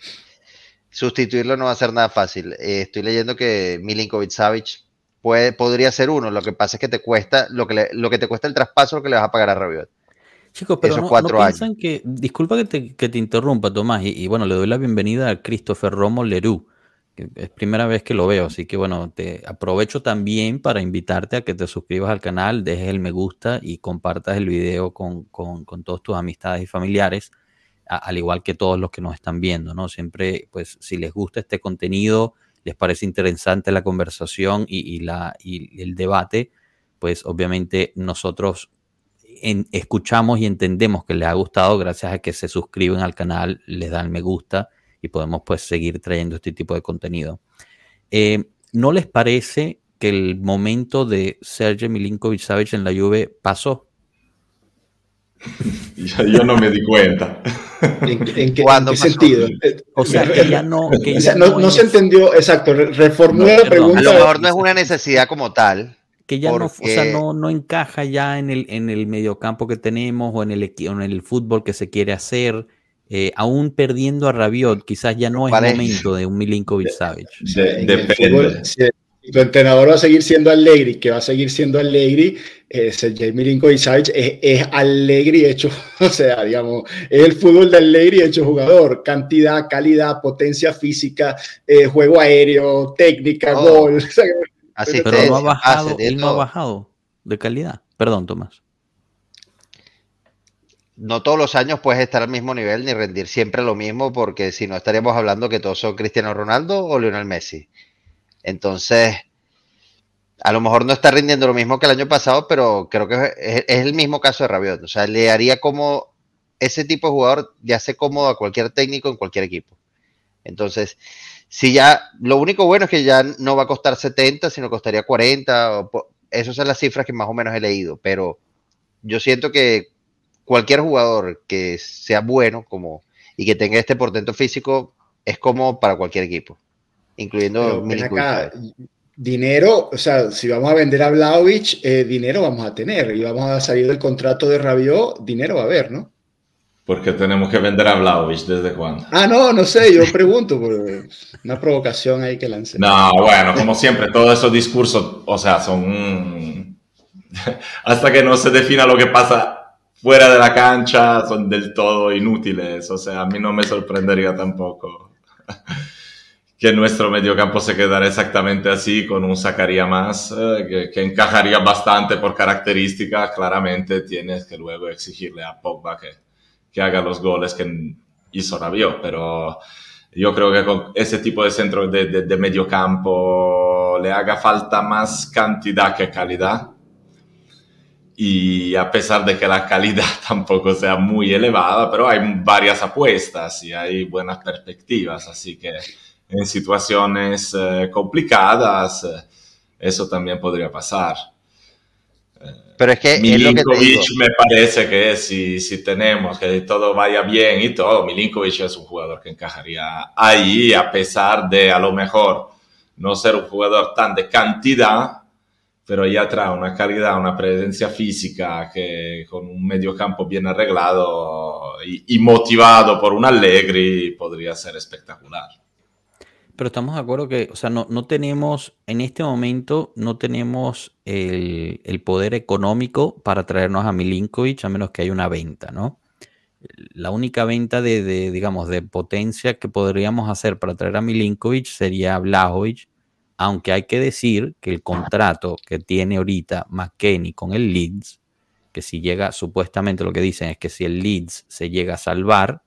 sustituirlo no va a ser nada fácil. Eh, estoy leyendo que Milinkovic Savic podría ser uno. Lo que pasa es que te cuesta, lo que, lo que te cuesta el traspaso, lo que le vas a pagar a Rabiot.
Chicos, pero no, piensan que, disculpa que te, que te interrumpa, Tomás, y, bueno, le doy la bienvenida a Christopher Romo Leroux, es primera vez que lo veo, así que bueno, te aprovecho también para invitarte a que te suscribas al canal, dejes el me gusta y compartas el video con, con, todas tus amistades y familiares, al igual que todos los que nos están viendo, ¿no? Siempre, pues, si les gusta este contenido, les parece interesante la conversación y, la, y el debate, pues obviamente nosotros escuchamos y entendemos que les ha gustado gracias a que se suscriben al canal, les dan me gusta y podemos pues seguir trayendo este tipo de contenido. Eh, ¿No les parece que el momento de Sergio Milinkovic Savic en la Juve pasó?
yo, no me di cuenta.
¿En, qué, sentido?
O sea, que ya no.
no, se entendió, exacto, reformulé la pregunta.
A lo mejor no es una necesidad como tal.
Que ya no, o sea, no, no encaja ya en el, en el mediocampo que tenemos o en el, en el fútbol que se quiere hacer. Eh, aún perdiendo a Rabiot, quizás ya no es momento de un Milinkovic Savic.
depende tu entrenador va a seguir siendo Allegri, que va a seguir siendo Allegri, eh, Sergei Milinkovic es, es Allegri hecho, o sea, digamos, es el fútbol de Allegri hecho jugador, cantidad, calidad, potencia física, eh, juego aéreo, técnica, gol.
pero no ha bajado, él no ha bajado de calidad. Perdón, Tomás.
No todos los años puedes estar al mismo nivel ni rendir siempre lo mismo, porque si no estaríamos hablando que todos son Cristiano Ronaldo o Lionel Messi. Entonces, a lo mejor no está rindiendo lo mismo que el año pasado, pero creo que es, el mismo caso de Rabiot. O sea, le haría como ese tipo de jugador ya hace cómodo a cualquier técnico en cualquier equipo. Entonces, si ya, lo único bueno es que ya no va a costar 70, sino costaría 40. esas son las cifras que más o menos he leído, pero yo siento que cualquier jugador que sea bueno como y que tenga este portento físico es como para cualquier equipo incluyendo
dinero, o sea, si vamos a vender a Vlaovic, eh, dinero vamos a tener y vamos a salir del contrato de Rabiot, dinero va a haber, ¿no?
Porque tenemos que vender a Vlaovic desde cuándo.
Ah, no, no sé, yo pregunto, una provocación ahí que lancé.
No, bueno, como siempre, todos esos discursos, o sea, son hasta que no se defina lo que pasa fuera de la cancha, son del todo inútiles. O sea, a mí no me sorprendería tampoco que nuestro mediocampo se quedara exactamente así, con un sacaría más, eh, que, encajaría bastante por características. Claramente tienes que luego exigirle a Pogba que, que haga los goles que hizo Rabiot, pero yo creo que con ese tipo de centro de, de, de mediocampo le haga falta más cantidad que calidad y a pesar de que la calidad tampoco sea muy elevada, pero hay varias apuestas y hay buenas perspectivas, así que en situaciones eh, complicadas eh, eso también podría pasar.
Pero es que
Milinkovic me parece que si, si tenemos que todo vaya bien y todo, Milinkovic es un jugador que encajaría ahí a pesar de a lo mejor no ser un jugador tan de cantidad, pero ya trae una calidad, una presencia física que con un medio campo bien arreglado y, motivado por un Allegri podría ser espectacular.
Pero estamos de acuerdo que, o sea, no, no tenemos, en este momento, no tenemos el, el, poder económico para traernos a Milinkovic a menos que haya una venta, ¿no? La única venta de, de digamos, de potencia que podríamos hacer para traer a Milinkovic sería Blajovic, aunque hay que decir que el contrato que tiene ahorita McKenny con el Leeds, que si llega, supuestamente lo que dicen es que si el Leeds se llega a salvar,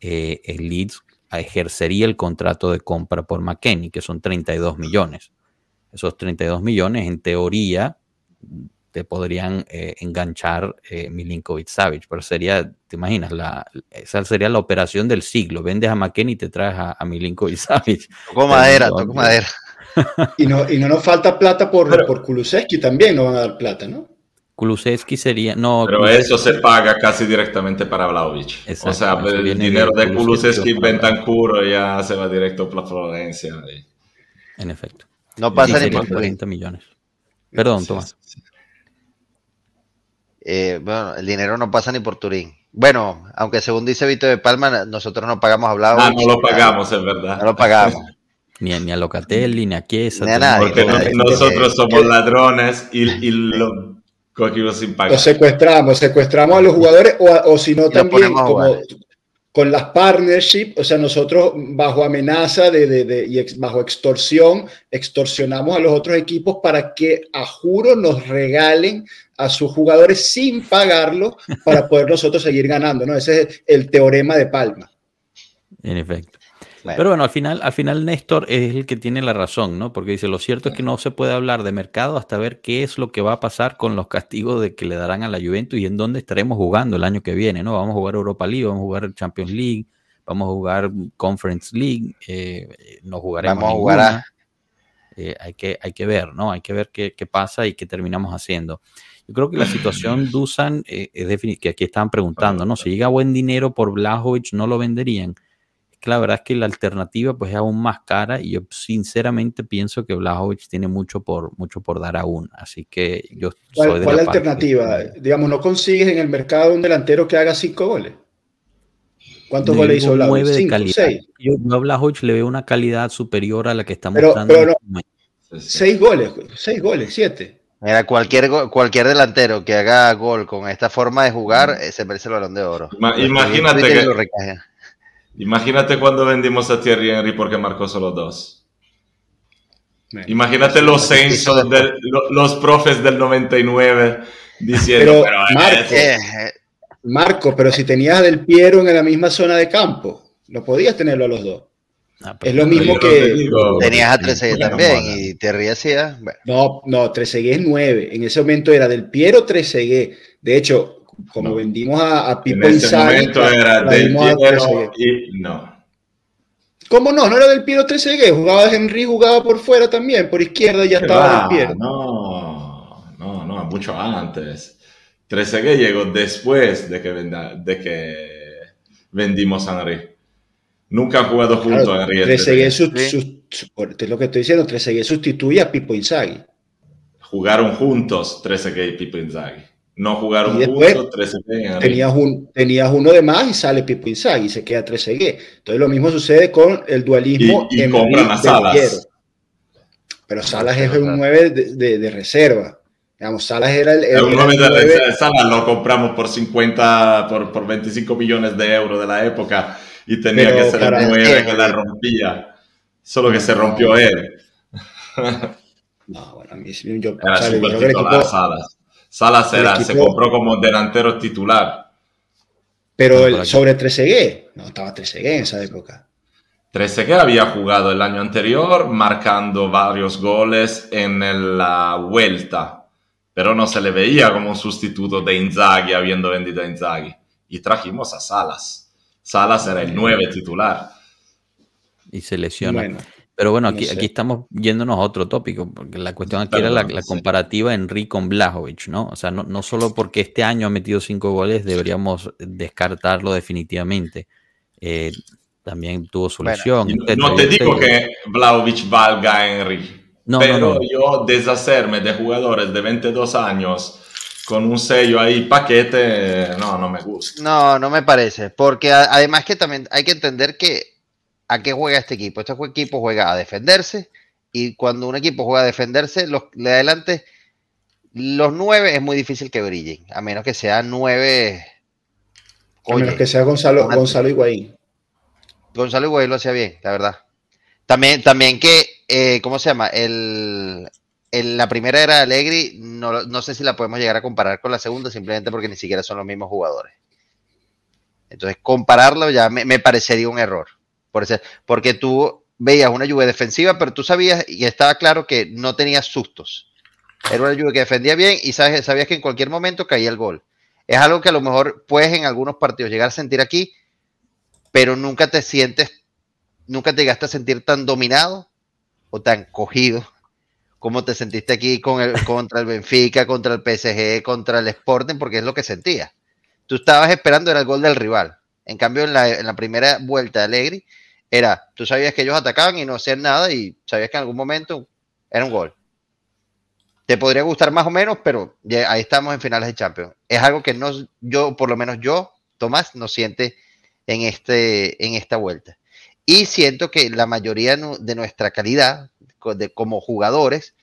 eh, el Leeds ejercería el contrato de compra por McKenny, que son 32 millones. Esos 32 millones, en teoría, te podrían eh, enganchar eh, Milinkovic Savage, pero sería, te imaginas, la, esa sería la operación del siglo. Vendes a McKenny y te traes a, a Milinkovic Savage.
Tocó madera, tocó madera.
y, no, y no nos falta plata por, por Kulusevski también, no van a dar plata, ¿no?
Kulusevski sería. No,
Pero eso se paga casi directamente para Vlaovic. o sea, el dinero de Kulusevski, Bentancur ya se va directo para Florencia.
En efecto.
No pasa ni por
30 millones. Perdón, Tomás.
Eh, bueno, el dinero no pasa ni por Turín. Bueno, aunque según dice Vito de Palma, nosotros no pagamos a Vlaovic.
Ah, no lo pagamos, es verdad.
No lo pagamos.
Ni a, ni a Locatelli, ni a Chiesa.
Ni a nadie,
porque nosotros somos ladrones y, y lo cogimos sin pagar.
Los secuestramos, secuestramos a los jugadores o, o si no también como con las partnerships, o sea, nosotros bajo amenaza de, de, de, y ex, bajo extorsión, extorsionamos a los otros equipos para que a juro nos regalen a sus jugadores sin pagarlo para poder nosotros seguir ganando, ¿no? Ese es el teorema de Palma.
En efecto. Pero bueno, al final, al final Néstor es el que tiene la razón, ¿no? Porque dice, lo cierto es que no se puede hablar de mercado hasta ver qué es lo que va a pasar con los castigos de que le darán a la Juventus y en dónde estaremos jugando el año que viene, ¿no? Vamos a jugar Europa League, vamos a jugar Champions League, vamos a jugar Conference League, eh, no jugaremos
Vamos a jugar a...
eh, hay, que, hay que ver, ¿no? Hay que ver qué, qué, pasa y qué terminamos haciendo. Yo creo que la situación Dusan, eh, es que aquí estaban preguntando, ¿no? Si llega buen dinero por Blajovic, ¿no lo venderían? La verdad es que la alternativa pues es aún más cara y yo sinceramente pienso que Blajovic tiene mucho por, mucho por dar aún. Así que yo
¿Cuál, soy de ¿cuál la alternativa? Que... Digamos, ¿no consigues en el mercado un delantero que haga cinco goles? ¿Cuántos goles hizo Blajovic?
De calidad. Seis. Yo, yo a Blajovic le veo una calidad superior a la que estamos
pero, pero no, Seis goles, seis goles, siete.
Mira, cualquier, cualquier delantero que haga gol con esta forma de jugar mm. se merece el balón de oro.
Imagínate que, Imagínate cuando vendimos a Thierry Henry porque marcó solo dos. Man, Imagínate los Saints, de, los profes del 99 diciendo.
Pero, pero Marco, eh, Marco, pero si tenías a Del Piero en la misma zona de campo, no podías tenerlo a los dos. Ah, es lo mismo que.
Digo, tenías a Trezeguet también y Thierry hacía.
Bueno. No, no, Trezeguet es nueve. En ese momento era Del Piero, Trezeguet. De hecho, como no. vendimos a, a Pipo
en ese momento era del Piero y no.
¿Cómo no? No era del Piero Trezeguet, jugaba Henry, jugaba por fuera también, por izquierda ya estaba del Piero.
No, no, no, mucho antes. Trezeguet llegó después de que, venda, de que vendimos a Henry. Nunca han jugado juntos claro, Henry.
Trezeguet, su, su, su, es lo que estoy diciendo, Trezeguet sustituye a Pipo Inzaghi.
Jugaron juntos Trezeguet y Pipo Inzaghi. No jugaron y después, juntos, 13
tenías, un, tenías uno de más y sale Pipo Inzaghi y se queda 13G. Entonces lo mismo sucede con el dualismo
y, y compran a Salas.
Pero Salas es un 9 de, de, de, reserva. Digamos, Salas era el...
el, el 9 de, Salas lo compramos por 50, por, por 25 millones de euros de la época y tenía Pero que ser el 9 que la rompía. Solo que se rompió él.
No, bueno, a mí yo,
era super titular Salas. Salas era, se compró como delantero titular.
Pero el, sobre Trezeguet, no estaba Trezeguet en esa época.
Trezeguet había jugado el año anterior marcando varios goles en la vuelta, pero no se le veía como un sustituto de Inzaghi habiendo vendido a Inzaghi. Y trajimos a Salas. Salas era el 9 titular.
Y se lesiona. Pero bueno, aquí, aquí estamos yéndonos a otro tópico, porque la cuestión aquí era la, comparativa Enrique con Blajovic, ¿no? O sea, no, no, solo porque este año ha metido cinco goles deberíamos descartarlo definitivamente. Eh, también tuvo su lesión.
no te digo que Vlaovic valga a Henry, no, pero yo deshacerme de jugadores de 22 años con un sello ahí, paquete, no, no me gusta.
No, no me parece, porque además que también hay que entender que a qué juega este equipo. Este equipo juega a defenderse y cuando un equipo juega a defenderse, los de adelante, los nueve es muy difícil que brillen, a menos que sean nueve...
a menos que sea Gonzalo, Gonzalo Higuaín.
Gonzalo Higuaín lo hacía bien, la verdad. También, también que, eh, ¿cómo se llama? El, la primera era Allegri, no, no sé si la podemos llegar a comparar con la segunda, simplemente porque ni siquiera son los mismos jugadores. Entonces, compararlo ya me, parecería un error. Por porque tú veías una lluvia defensiva, pero tú sabías y estaba claro que no tenía sustos. Era una lluvia que defendía bien y sabes, sabías que en cualquier momento caía el gol. Es algo que a lo mejor puedes en algunos partidos llegar a sentir aquí, pero nunca te sientes, nunca te llegaste a sentir tan dominado o tan cogido como te sentiste aquí con el, contra el Benfica, contra el PSG, contra el Sporting, porque es lo que sentías. Tú estabas esperando era el gol del rival. En cambio, en la, primera vuelta de Allegri, era, tú sabías que ellos atacaban y no hacían nada y sabías que en algún momento era un gol. Te podría gustar más o menos, pero ahí estamos en finales de Champions. Es algo que no, yo, por lo menos yo, Tomás, no siente en, este, en esta vuelta. Y siento que la mayoría de nuestra calidad de, como jugadores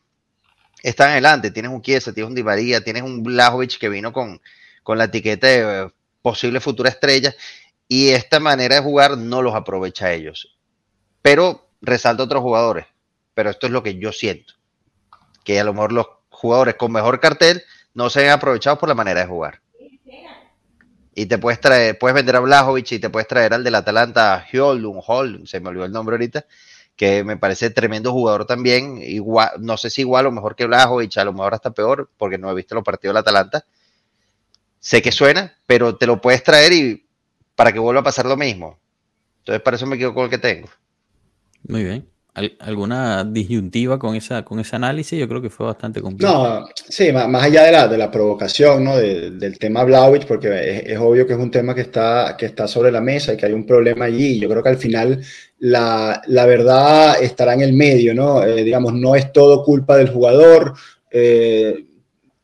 están adelante. Tienes un Chiesa, tienes un Di María, tienes un Blajovic que vino con, con la etiqueta de eh, posible futura estrella y esta manera de jugar no los aprovecha ellos. Pero resalta otros jugadores. Pero esto es lo que yo siento. Que a lo mejor los jugadores con mejor cartel no se han aprovechado por la manera de jugar y te puedes traer, puedes vender a Blajovic y te puedes traer al del Atalanta, Hjoldun, Hall, se me olvidó el nombre ahorita, que me parece tremendo jugador también, igual, no sé si igual o mejor que Blajovic, a lo mejor hasta peor, porque no he visto los partidos del Atalanta. Sé que suena, pero te lo puedes traer y para que vuelva a pasar lo mismo. Entonces, para eso me quedo con el que tengo.
Muy bien alguna disyuntiva con, esa, con ese análisis, yo creo que fue bastante complicado.
No, sí, más, allá de la, de la provocación, ¿no? del tema Blauwich, porque es, obvio que es un tema que está, que está sobre la mesa y que hay un problema allí. Yo creo que al final la, la verdad estará en el medio, ¿no? Eh, digamos, no es todo culpa del jugador. Eh,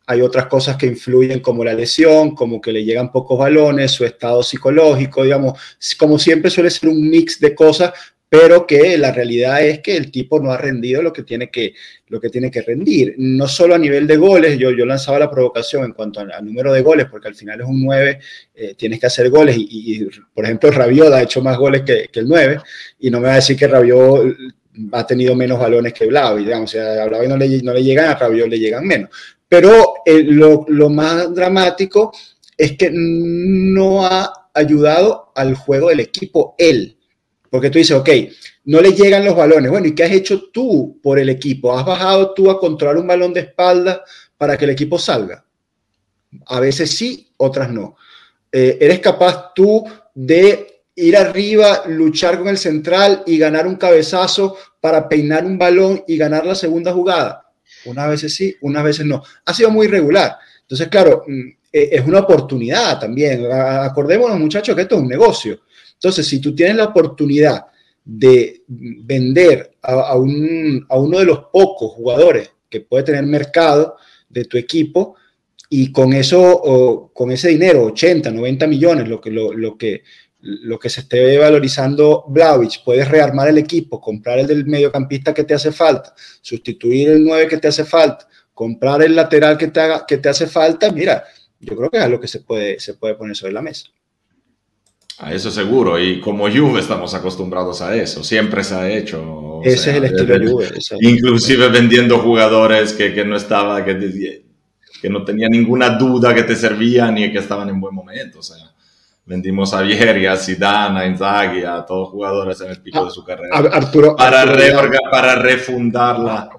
hay otras cosas que influyen como la lesión, como que le llegan pocos balones, su estado psicológico, digamos, como siempre suele ser un mix de cosas, pero que la realidad es que el tipo no ha rendido lo que tiene que, lo que, tiene que rendir. No solo a nivel de goles, yo, yo lanzaba la provocación en cuanto al número de goles, porque al final es un 9, eh, tienes que hacer goles, y, por ejemplo Rabiot ha hecho más goles que, el 9, y no me va a decir que Rabiot ha tenido menos balones que Blau, digamos, o sea, a Blau no le, no le llegan, a Rabiot le llegan menos. Pero eh, lo, más dramático es que no ha ayudado al juego del equipo él porque tú dices, ok, no le llegan los balones. Bueno, ¿y qué has hecho tú por el equipo? ¿Has bajado tú a controlar un balón de espalda para que el equipo salga? A veces sí, otras no. Eh, ¿Eres capaz tú de ir arriba, luchar con el central y ganar un cabezazo para peinar un balón y ganar la segunda jugada? Unas veces sí, unas veces no. Ha sido muy irregular. Entonces, claro, mm, e, es una oportunidad también. Acordémonos, muchachos, que esto es un negocio. Entonces, si tú tienes la oportunidad de vender a, uno de los pocos jugadores que puede tener mercado de tu equipo y con eso, con ese dinero, 80, 90 millones, lo que, lo, que, lo que se esté valorizando Blavich, puedes rearmar el equipo, comprar el del mediocampista que te hace falta, sustituir el 9 que te hace falta, comprar el lateral que te, haga, que te hace falta, mira, yo creo que es algo que se puede, se puede poner sobre la mesa.
A eso seguro, y como Juve estamos acostumbrados a eso, siempre se ha hecho.
Ese es el estilo de Juve.
Inclusive vendiendo jugadores que, que no estaba, que, que no tenía ninguna duda que te servían y que estaban en buen momento. O sea, vendimos a Vieri, a Zidane, a Inzaghi, a todos jugadores en el pico de su carrera.
Arturo,
para, para refundar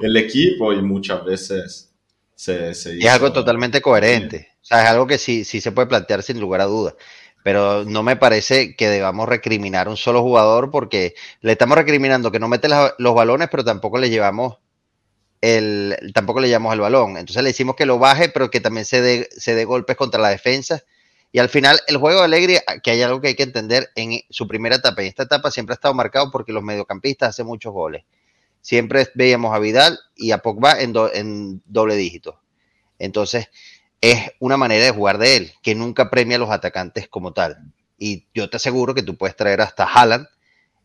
el equipo y muchas veces se, se
hizo, Es algo totalmente coherente. O sea, es algo que sí, sí se puede plantear sin lugar a dudas pero no me parece que debamos recriminar a un solo jugador porque le estamos recriminando que no mete los balones, pero tampoco le llevamos el, tampoco le llevamos el balón. Entonces le decimos que lo baje, pero que también se dé, se dé golpes contra la defensa. Y al final, el juego de Alegre, que hay algo que hay que entender en su primera etapa. Y esta etapa siempre ha estado marcado porque los mediocampistas hacen muchos goles. Siempre veíamos a Vidal y a Pogba en, en doble dígito. Entonces, es una manera de jugar de él, que nunca premia a los atacantes como tal. Y yo te aseguro que tú puedes traer hasta Haaland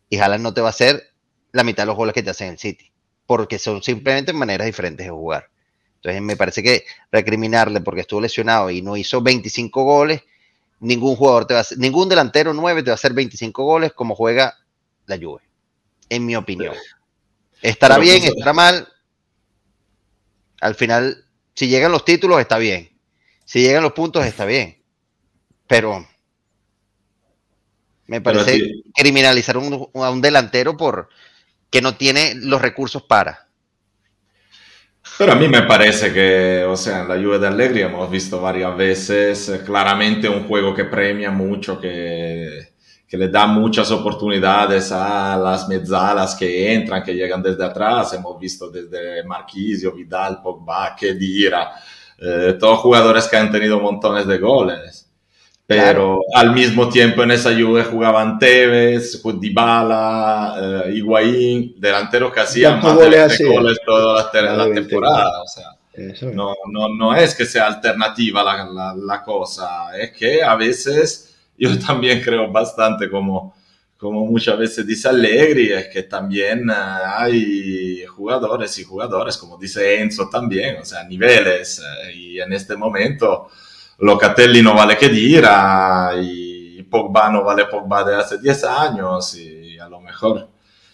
y Haaland no te va a hacer la mitad de los goles que te hacen el City, porque son simplemente maneras diferentes de jugar. Entonces me parece que recriminarle porque estuvo lesionado y no hizo 25 goles, ningún jugador te va a hacer, ningún delantero 9 te va a hacer 25 goles como juega la Juve, en mi opinión. Estará bien, estará mal. Al final, si llegan los títulos, está bien. Si llegan los puntos, está bien. Pero me parece criminalizar a un delantero por que no tiene los recursos para.
Pero a mí me parece que, o sea, en la Juve de Allegri hemos visto varias veces eh, claramente un juego que premia mucho, que, que, le da muchas oportunidades a las mezzalas que entran, que llegan desde atrás. Hemos visto desde Marquisio, Vidal, Pogba, Kedira, eh, todos jugadores que han tenido montones de goles. Pero al mismo tiempo en esa Juve jugaban Tevez, Dybala, eh, Higuaín, delanteros que hacían más de 20 goles toda la, temporada. O sea, no, no, no, es que sea alternativa la, la, la, cosa, es que a veces yo también creo bastante como como muchas veces dice Allegri, es que también eh, hay jugadores y jugadores, como dice Enzo también, o sea, niveles. Eh, y en este momento Locatelli no vale que dirá y Pogba no vale Pogba de hace 10 años y a lo mejor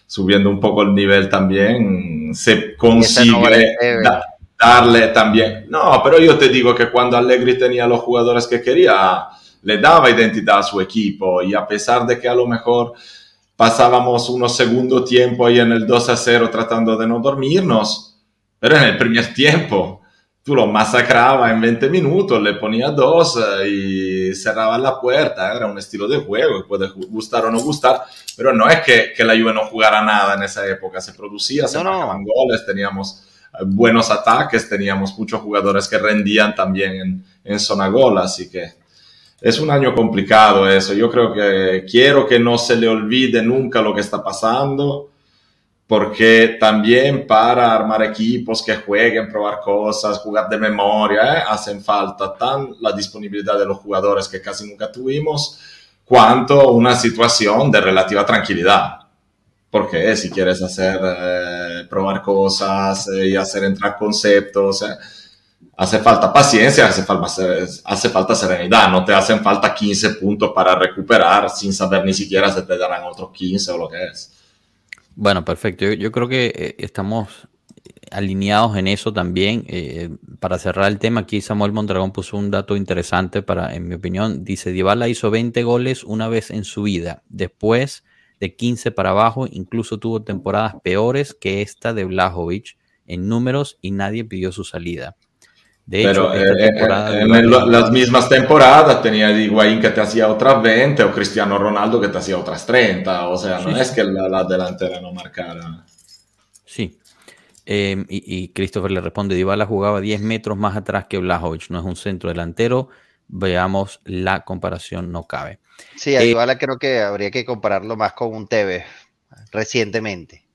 subiendo un poco el nivel también se consigue darle también. No, pero yo te digo que cuando Allegri tenía los jugadores que quería, le daba identidad a su equipo y a pesar de que a lo mejor pasábamos unos segundo tiempo ahí en el 2 a 0 tratando de no dormirnos, pero en el primer tiempo tú lo masacraba en 20 minutos, le ponía dos eh, y cerraba la puerta, era un estilo de juego que puede gustar o no gustar, pero no es que, que la Juve no jugara nada en esa época, se producía, se marcaban goles, teníamos eh, buenos ataques, teníamos muchos jugadores que rendían también en, en zona gol, así que es un año complicado eso. Yo creo que quiero que no se le olvide nunca lo que está pasando, porque también para armar equipos que jueguen, probar cosas, jugar de memoria, ¿eh? hacen falta tan la disponibilidad de los jugadores que casi nunca tuvimos, cuanto una situación de relativa tranquilidad. Porque si quieres hacer, eh, probar cosas eh, y hacer entrar conceptos, hace falta paciencia, hace falta, hace falta serenidad, no te hacen falta 15 puntos para recuperar sin saber ni siquiera si te darán otros 15 o lo que es.
Bueno, perfecto. Yo, creo que eh, estamos alineados en eso también. Eh, para cerrar el tema, aquí Samuel Mondragón puso un dato interesante para, en mi opinión, dice, Dybala hizo 20 goles una vez en su vida. Después de 15 para abajo, incluso tuvo temporadas peores que esta de Blajovic en números y nadie pidió su salida.
De hecho, eh, eh, en las mismas temporadas tenía Higuaín que te hacía otras 20 o Cristiano Ronaldo que te hacía otras 30. O sea, no es que la, delantera no marcara.
Sí. Em, y, Christopher le responde, Dybala jugaba 10 metros más atrás que Blajovic, no es un centro delantero. Veamos la comparación, no cabe.
Sí, a eh, Dybala creo que habría que compararlo más con un TV recientemente.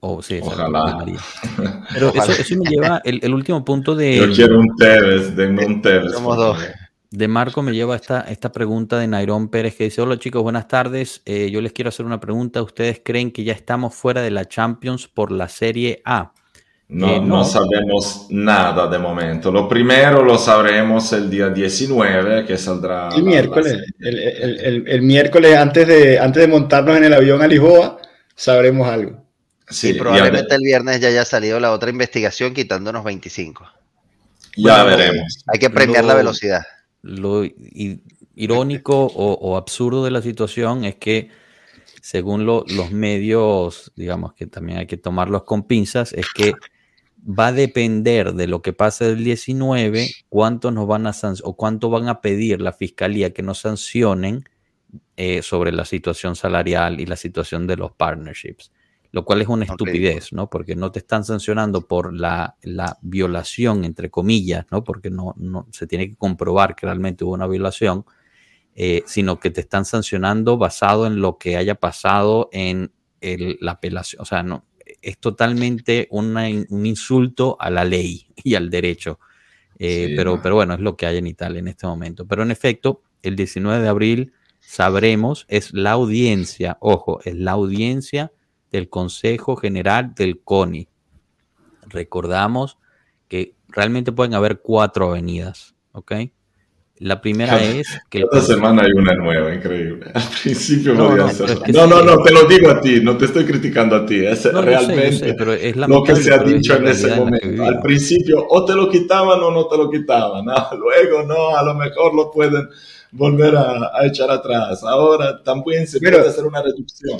Oh, sí, Ojalá. Pero Eso, me lleva el, último punto de.
Yo quiero un Tevez, denme un Tevez.
De Marco me lleva esta, esta pregunta de Nairón Pérez que dice: Hola chicos, buenas tardes. Eh, yo les quiero hacer una pregunta. ¿Ustedes creen que ya estamos fuera de la Champions por la Serie A?
No,
Eh,
no.
no.
sabemos nada de momento. Lo primero lo sabremos el día 19, que saldrá.
El miércoles,
la-
el- el- el miércoles antes de, antes de montarnos en el avión a Lisboa, sabremos algo.
Sí,
y probablemente el viernes ya haya salido la otra investigación quitándonos 25.
ya
Bueno,
veremos.
Hay que premiar la
Lo-
velocidad.
Lo irónico o, o absurdo de la situación es que, según lo- los medios, digamos que también hay que tomarlos con pinzas, es que va a depender de lo que pase del 19, cuánto nos van a o cuánto van a pedir la fiscalía que nos sancionen eh, sobre la situación salarial y la situación de los partnerships, lo cual es una estupidez, ¿no? Porque no te están sancionando por la, la violación, entre comillas, ¿no? Porque no, no se tiene que comprobar que realmente hubo una violación, eh, sino que te están sancionando basado en lo que haya pasado en el- la apelación. O sea, no, es totalmente una un insulto a la ley y al derecho. Eh,
Sí,
pero,
no.
pero bueno, es lo que hay en Italia en este momento. Pero en efecto, el 19 de abril sabremos, es la audiencia, ojo, es la audiencia del Consejo General del CONI. Recordamos que realmente pueden haber cuatro avenidas, ¿ok? La primera
Cada-
es que Consejo-
semana hay una nueva, increíble. Al principio
No,
podía
no, es que
no,
sí.
no, no, te lo digo a ti, no te estoy criticando a ti, es
No, yo sé, yo
realmente
sé, pero es
lo que se ha dicho en ese momento. Al principio o te lo quitaban o no te lo quitaban, ah, luego no, a lo mejor lo pueden volver a, a echar atrás. Ahora también se
Pero-
puede hacer una reducción.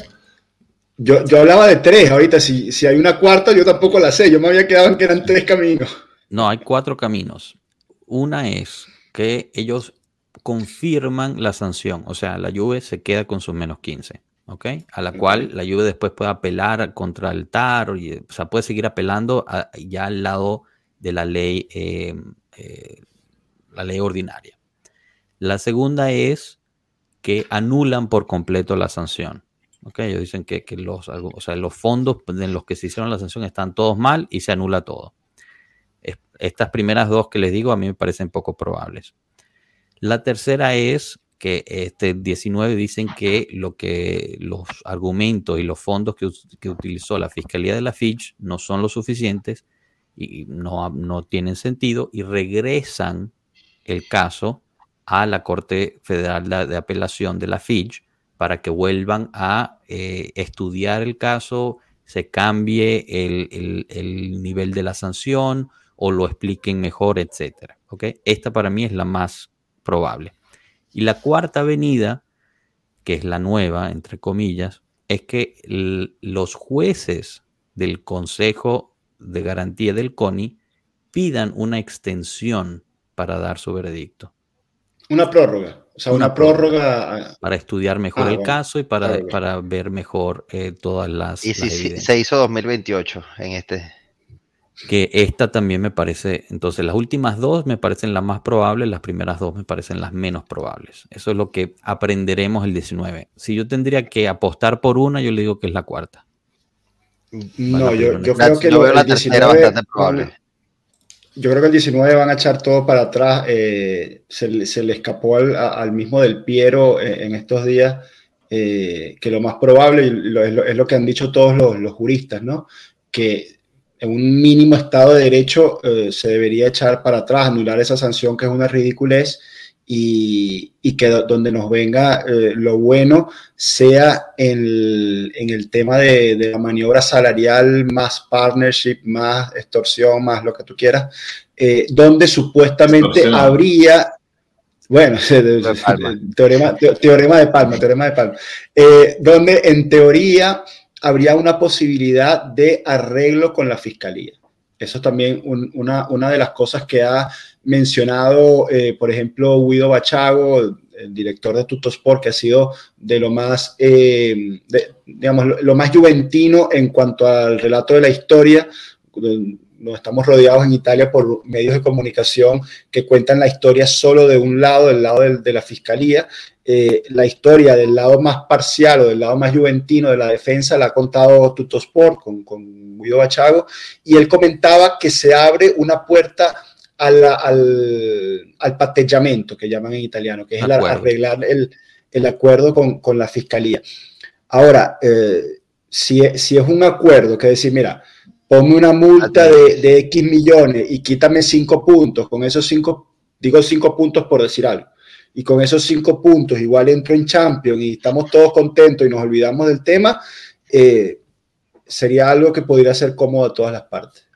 Yo, yo hablaba de tres, ahorita si, si hay una cuarta, yo tampoco la sé, yo me había quedado en que eran tres caminos.
No, hay cuatro caminos. Una es que ellos confirman la sanción, o sea, la Juve se queda con sus menos 15, ¿ok? A la cual la Juve después puede apelar contra el TAR, y, o sea, puede seguir apelando a- ya al lado de la ley, eh, eh, la ley ordinaria. La segunda es que anulan por completo la sanción. ¿Ok? Ellos dicen que, los, o sea, los fondos en los que se hicieron la sanción están todos mal y se anula todo. Es- Estas primeras dos que les digo a mí me parecen poco probables. La tercera es que este 19 dicen que lo que los argumentos y los fondos que utilizó la Fiscalía de la Fitch no son lo suficientes y no, no tienen sentido y regresan el caso a la Corte Federal de, de Apelación de la Fitch para que vuelvan a eh, estudiar el caso, se cambie el, el- el nivel de la sanción o lo expliquen mejor. ¿ok? Esta para mí es la más probable. Y la cuarta avenida, que es la nueva, entre comillas, es que los jueces del Consejo de Garantía del CONI pidan una extensión para dar su veredicto,
Una prórroga, o sea,
Una
una, prórroga.
para estudiar mejor
Ah,
el
bueno.
caso y para,
Claro,
para ver mejor eh, todas las,
Y
las
si, se hizo 2028 en este.
que esta también me parece, entonces las últimas dos me parecen las más probables, las primeras dos me parecen las menos probables. Eso es lo que aprenderemos el 19. Si yo tendría que apostar por una, yo le digo que es la cuarta.
No, yo, yo creo que lo-
veo la
el
tercera
19
bastante probable.
Yo creo que el 19 van a echar todo para atrás. eh, se, le- escapó al, mismo del Piero eh, en estos días eh, que lo más probable, y lo- es, lo, es lo que han dicho todos los, juristas, ¿no? Que en un mínimo estado de derecho se debería echar para atrás, anular esa sanción que es una ridiculez y, y que do- donde nos venga eh, lo bueno sea en el, en el tema de, de la maniobra salarial, más partnership, más extorsión, más lo que tú quieras, eh, donde supuestamente
Extorsión.
habría, bueno,
Palma.
teorema, te- teorema de Palma, teorema de Palma, eh, donde en teoría habría una posibilidad de arreglo con la fiscalía. Eso es también un- una, una de las cosas que ha mencionado, eh, por ejemplo, Guido Bachago, el, director de Tutosport, que ha sido de lo más, eh, de- digamos, lo, más juventino en cuanto al relato de la historia. Nos estamos rodeados en Italia por medios de comunicación que cuentan la historia solo de un lado, del lado de, la fiscalía. Eh, la historia del lado más parcial o del lado más juventino de la defensa la ha contado Tutosport con, con Guido Bachago y él comentaba que se abre una puerta a la- al, al patteggiamento, que llaman en italiano, que es el arreglar el, el acuerdo con, con la fiscalía. Ahora, eh, si, si es un acuerdo que decir, mira, ponme una multa de, de, X millones y quítame cinco puntos, con esos cinco, digo cinco puntos por decir algo, y con esos cinco puntos igual entro en Champions y estamos todos contentos y nos olvidamos del tema, eh, sería algo que podría ser cómodo a todas las partes.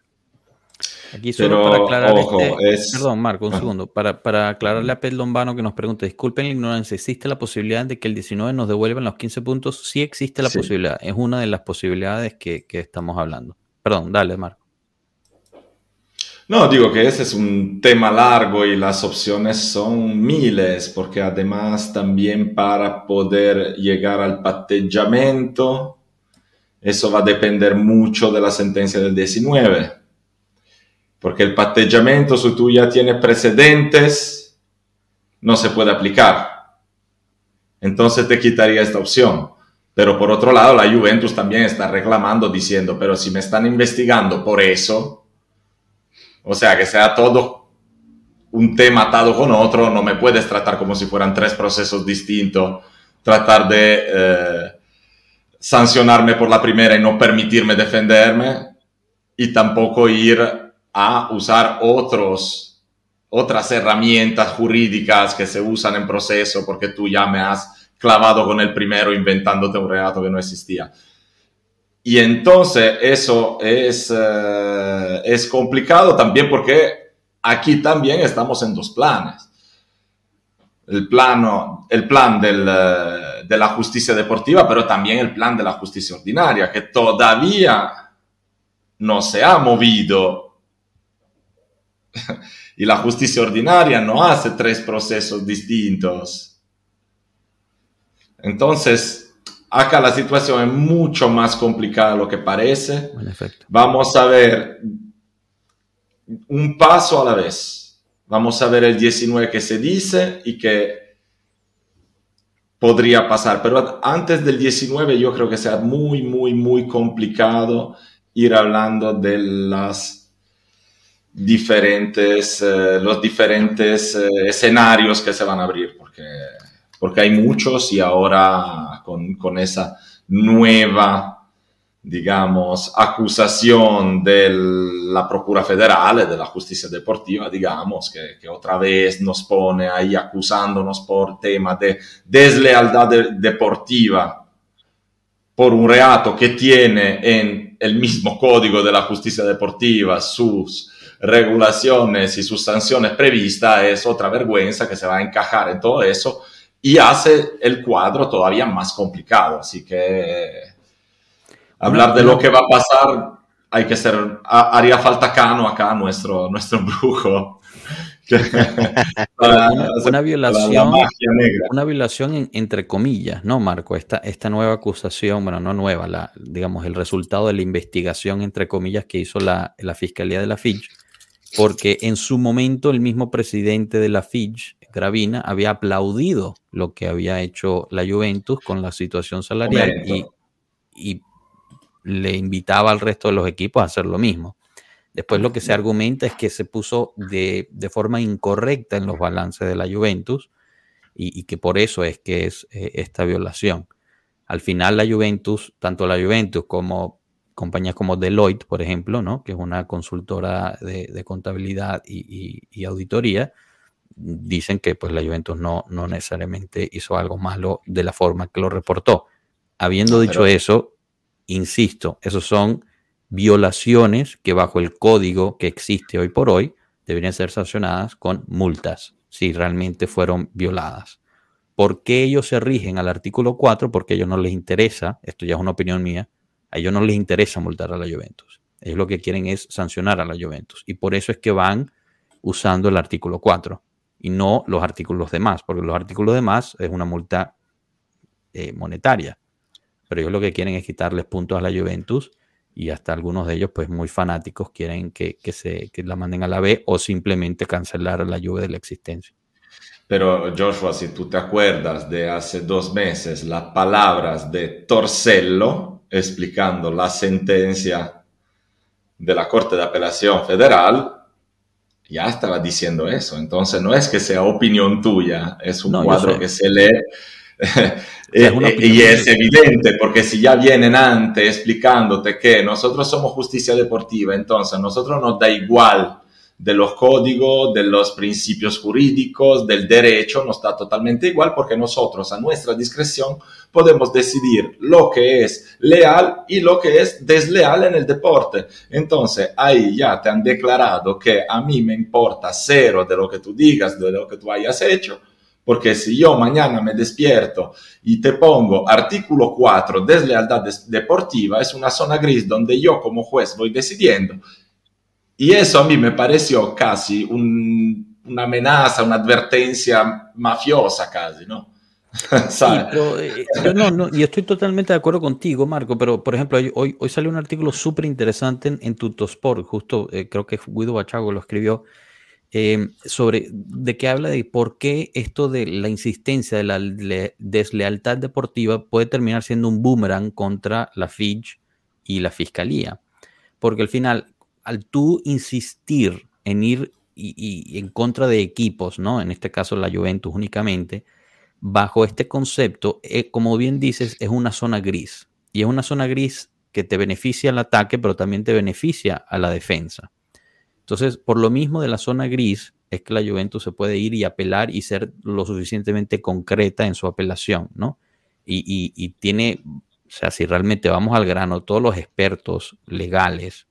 Aquí solo para aclarar este, Perdón, Marco, un segundo. Para, para, aclararle a Pet Lombano que nos pregunta, disculpen la ignorancia, ¿existe la posibilidad de que el 19 nos devuelvan los 15 puntos? Sí existe la posibilidad, es una de las posibilidades que, que estamos hablando. Perdón, dale, Marco.
No, digo que ese es un tema largo y las opciones son miles, porque además también para poder llegar al patteggiamento, eso va a depender mucho de la sentencia del 19 porque el patteggiamento, si tú ya tienes precedentes, no se puede aplicar. Entonces te quitaría esta opción. Pero por otro lado, la Juventus también está reclamando diciendo, pero si me están investigando por eso, o sea, que sea todo un tema atado con otro, no me puedes tratar como si fueran tres procesos distintos, tratar de eh, sancionarme por la primera y no permitirme defenderme, y tampoco ir a usar otros, otras herramientas jurídicas que se usan en proceso porque tú ya me has clavado con el primero inventándote un relato que no existía. Y entonces eso es, eh, es complicado también porque aquí también estamos en dos planes. El, plano, el plan del, eh, de la justicia deportiva, pero también el plan de la justicia ordinaria, que todavía no se ha movido y la justicia ordinaria no hace tres procesos distintos. Entonces, acá la situación es mucho más complicada de lo que parece. Vamos a ver un paso a la vez. Vamos a ver el 19 que se dice y que podría pasar. Pero antes del 19 yo creo que sea muy, muy, muy complicado ir hablando de las diferentes, eh, los diferentes eh, escenarios que se van a abrir, porque, porque hay muchos y ahora con, con esa nueva, digamos, acusación de la Procura Federal, de la Justicia Deportiva, digamos, que, que, otra vez nos pone ahí acusándonos por tema de deslealtad deportiva por un reato que tiene en el mismo código de la justicia deportiva sus regulaciones y sus sanciones previstas, es otra vergüenza que se va a encajar en todo eso y hace el cuadro todavía más complicado. Así que hablar de lo que va a pasar, hay que ser, haría falta Cano acá, nuestro, nuestro brujo.
una, violación, una violación entre comillas, ¿no, Marco? Esta, esta nueva acusación, bueno, no nueva, la, digamos, el resultado de la investigación, entre comillas, que hizo la, la Fiscalía de la Fitch, porque en su momento el mismo presidente de la Fitch, Gravina, había aplaudido lo que había hecho la Juventus con la situación salarial y, le invitaba al resto de los equipos a hacer lo mismo. Después lo que se argumenta es que se puso de, forma incorrecta en los balances de la Juventus y, que por eso es que es eh, esta violación. Al final la Juventus, tanto la Juventus como compañías como Deloitte, por ejemplo, ¿no? que es una consultora de, contabilidad y, auditoría, dicen que pues, la Juventus no, no necesariamente hizo algo malo de la forma que lo reportó. Habiendo dicho eso, insisto, esos son violaciones que bajo el código que existe hoy por hoy deberían ser sancionadas con multas si realmente fueron violadas. ¿Por qué ellos se rigen al artículo 4? Porque a ellos no les interesa, esto ya es una opinión mía, a ellos no les interesa multar a la Juventus. Ellos lo que quieren es sancionar a la Juventus. Y por eso es que van usando el artículo 4 y no los artículos demás, porque los artículos demás es una multa eh, monetaria. Pero ellos lo que quieren es quitarles puntos a la Juventus y hasta algunos de ellos, pues muy fanáticos, quieren que, se, que la manden a la B o simplemente cancelar la Juve de la existencia.
Pero Joshua, si tú te acuerdas de hace dos meses las palabras de Torcello, explicando la sentencia de la Corte de Apelación Federal, ya estaba diciendo eso. Entonces no es que sea opinión tuya, es un cuadro que se lee y es evidente, porque si ya vienen antes explicándote que nosotros somos justicia deportiva, entonces a nosotros nos da igual de los códigos, de los principios jurídicos, del derecho, nos da totalmente igual porque nosotros a nuestra discreción podemos decidir lo que es leal y lo que es desleal en el deporte. Entonces ahí ya te han declarado que a mí me importa cero de lo que tú digas, de lo que tú hayas hecho, porque si yo mañana me despierto y te pongo artículo 4, deslealtad deportiva, es una zona gris donde yo como juez voy decidiendo y eso a mí me pareció casi una amenaza, una advertencia mafiosa casi, ¿no?
sí, pero, eh, no, no, y estoy totalmente de acuerdo contigo, Marco, pero por ejemplo, hoy, hoy salió un artículo súper interesante en, en, Tutosport, justo eh, creo que Guido Bachago lo escribió, eh, sobre de que habla de por qué esto de la insistencia de la deslealtad deportiva puede terminar siendo un boomerang contra la FIJ y la fiscalía. Porque al final, al tú insistir en ir y, en contra de equipos, ¿no? En este caso la Juventus únicamente, bajo este concepto, eh, como bien dices, es una zona gris. Y es una zona gris que te beneficia al ataque, pero también te beneficia a la defensa. Entonces, por lo mismo de la zona gris, es que la Juventus se puede ir y apelar y ser lo suficientemente concreta en su apelación, ¿no? Y, y tiene, o sea, si realmente vamos al grano, todos los expertos legales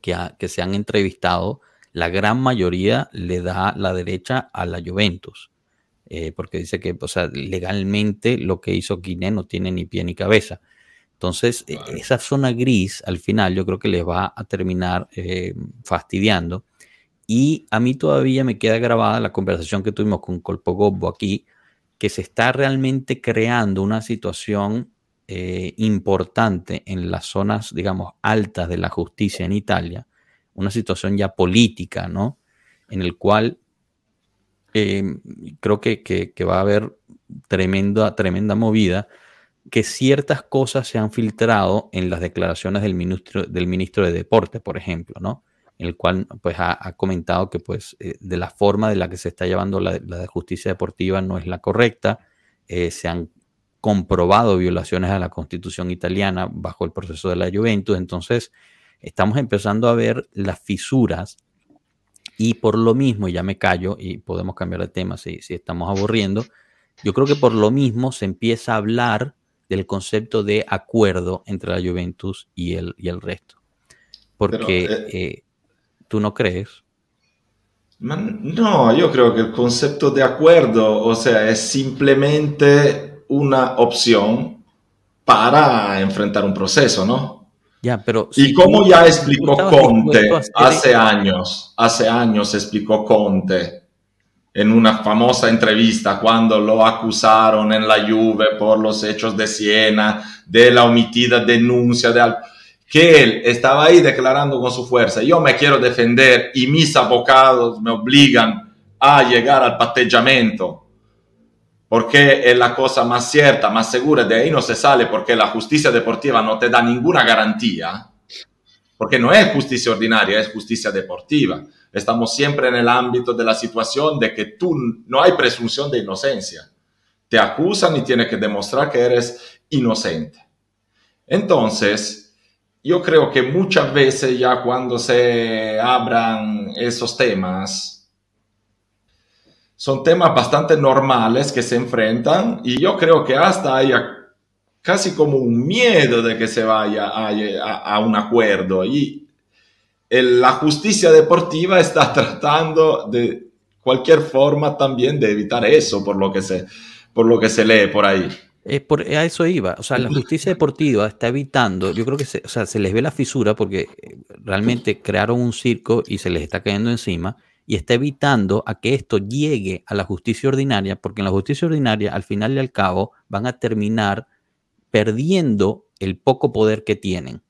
que, se han entrevistado, la gran mayoría le da la derecha a la Juventus. Eh, porque dice que o sea, legalmente lo que hizo Guiné no tiene ni pie ni cabeza. Entonces, e, esa zona gris al final yo creo que les va a terminar eh, fastidiando. Y a mí todavía me queda grabada la conversación que tuvimos con Colpo Gobbo aquí, que se está realmente creando una situación eh, importante en las zonas, digamos, altas de la justicia en Italia, una situación ya política, ¿no? En el cual em, creo que, va a haber tremenda, tremenda movida, que ciertas cosas se han filtrado en las declaraciones del ministro, del ministro de Deporte, por ejemplo, ¿no? El cual pues, ha, comentado que pues, eh, de la forma de la que se está llevando la, la justicia deportiva no es la correcta, eh, se han comprobado violaciones a la constitución italiana bajo el proceso de la Juventus. Entonces, estamos empezando a ver las fisuras y por lo mismo, ya me callo y podemos cambiar de tema si, si estamos aburriendo, yo creo que por lo mismo se empieza a hablar del concepto de acuerdo entre la Juventus y el, y el resto. Porque eh, eh, tú no crees.
No, yo creo que el concepto de acuerdo, o sea, es simplemente una opción para enfrentar un proceso, ¿no?
Ya, pero
y como ya explicó Conte hace años, hace años explicó Conte en una famosa entrevista cuando lo acusaron en la Juve por los hechos de Siena, de la omitida denuncia de que él estaba ahí declarando con su fuerza, yo me quiero defender y mis abogados me obligan a llegar al patteggiamento porque es la cosa más cierta, más segura, de ahí no se sale porque la justicia deportiva no te da ninguna garantía, porque no es justicia ordinaria, es justicia deportiva. Estamos siempre en el ámbito de la situación de que tú no hay presunción de inocencia. Te acusan y tienes que demostrar que eres inocente. Entonces, yo creo que muchas veces ya cuando se abran esos temas, son temas bastante normales que se enfrentan y yo creo que hasta haya casi como un miedo de que se vaya a, un acuerdo y la justicia deportiva está tratando de cualquier forma también de evitar eso por lo que se, por lo que se lee por ahí.
por, a eso iba. O sea, la justicia deportiva está evitando, yo creo que se, o sea, se les ve la fisura porque realmente crearon un circo y se les está cayendo encima y está evitando a que esto llegue a la justicia ordinaria, porque en la justicia ordinaria, al final y al cabo, van a terminar perdiendo el poco poder que tienen.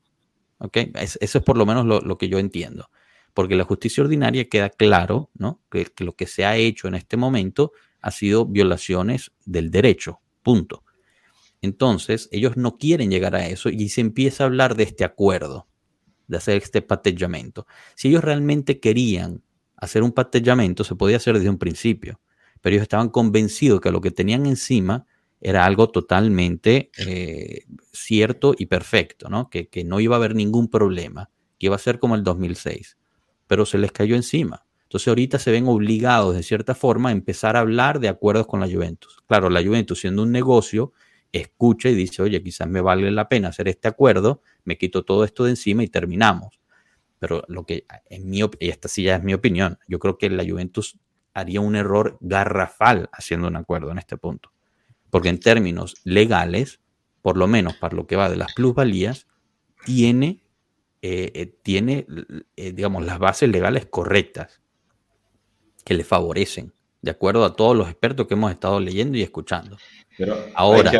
Eso es por lo menos lo, que yo entiendo. Porque la justicia ordinaria queda claro, ¿no? Que, que lo que se ha hecho en este momento ha sido violaciones del derecho. Punto. Entonces, ellos no quieren llegar a eso y se empieza a hablar de este acuerdo, de hacer este patellamiento. Si ellos realmente querían hacer un patellamiento se podía hacer desde un principio, pero ellos estaban convencidos que lo que tenían encima era algo totalmente eh, cierto y perfecto, ¿no? Que, que no iba a haber ningún problema, que iba a ser como el 2006, pero se les cayó encima. Entonces ahorita se ven obligados de cierta forma a empezar a hablar de acuerdos con la Juventus. Claro, la Juventus siendo un negocio, escucha y dice, oye, quizás me vale la pena hacer este acuerdo, me quito todo esto de encima y terminamos. Pero lo que, en mi, y esta sí ya es mi opinión, yo creo que la Juventus haría un error garrafal haciendo un acuerdo en este punto. Porque en términos legales, por lo menos para lo que va de las plusvalías, tiene, eh, eh, tiene eh, digamos, las bases legales correctas que le favorecen, de acuerdo a todos los expertos que hemos estado leyendo y escuchando. Pero Ahora,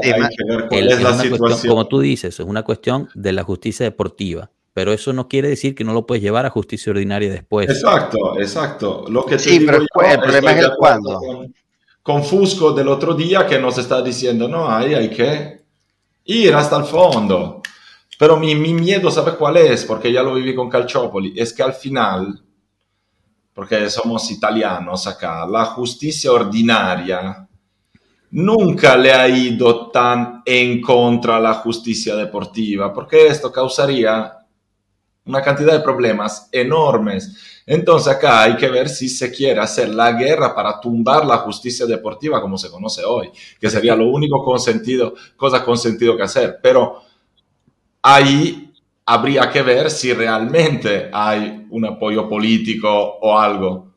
como tú dices, es una cuestión de la justicia deportiva pero eso no quiere decir que no lo puedes llevar a justicia ordinaria después.
Exacto, exacto. Lo que
sí, pero el problema es el cuándo.
Con, Fusco del otro día que nos está diciendo, no, ahí hay que ir hasta el fondo. Pero mi, mi miedo, ¿sabes cuál es? Porque ya lo viví con Calciopoli, es que al final, porque somos italianos acá, la justicia ordinaria nunca le ha ido tan en contra a la justicia deportiva, porque esto causaría una cantidad de problemas enormes. Entonces acá hay que ver si se quiere hacer la guerra para tumbar la justicia deportiva como se conoce hoy, que sería lo único consentido, cosa con sentido que hacer. Pero ahí habría que ver si realmente hay un apoyo político o algo.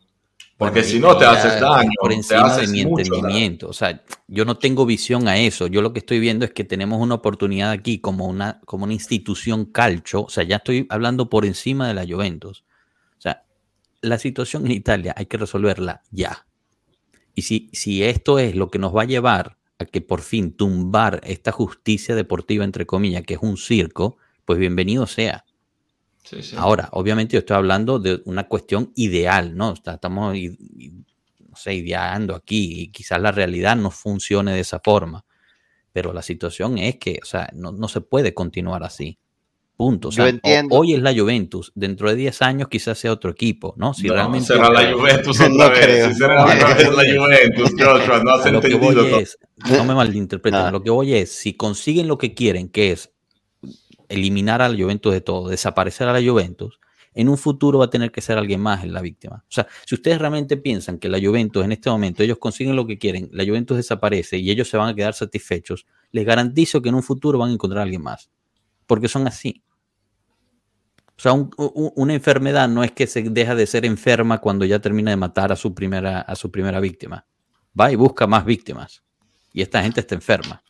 Porque si no te haces daño.
Por encima de mi entendimiento. O sea, yo no tengo visión a eso. Yo lo que estoy viendo es que tenemos una oportunidad aquí como una, como una institución calcho. O sea, ya estoy hablando por encima de la Juventus. O sea, la situación en Italia hay que resolverla ya. Y si, si esto es lo que nos va a llevar a que por fin tumbar esta justicia deportiva, entre comillas, que es un circo, pues bienvenido sea. Ahora, obviamente yo estoy hablando de una cuestión ideal, ¿no? Estamos, no sé, ideando aquí y quizás la realidad no funcione de esa forma, pero la situación es que, o sea, no, se puede continuar así. Punto. O sea, hoy es la Juventus, dentro de 10 años quizás sea otro equipo, ¿no?
Si realmente será la Juventus otra vez. Si será la Juventus, Joshua, no has entendido.
no me malinterpreten, lo que voy es, si consiguen lo que quieren, que es eliminar a la Juventus de todo, desaparecer a la Juventus, en un futuro va a tener que ser alguien más en la víctima. O sea, si ustedes realmente piensan que la Juventus en este momento ellos consiguen lo que quieren, la Juventus desaparece y ellos se van a quedar satisfechos, les garantizo que en un futuro van a encontrar a alguien más. Porque son así. O sea, una enfermedad no es que se deja de ser enferma cuando ya termina de matar a su primera, a su primera víctima. Va y busca más víctimas. Y esta gente está enferma.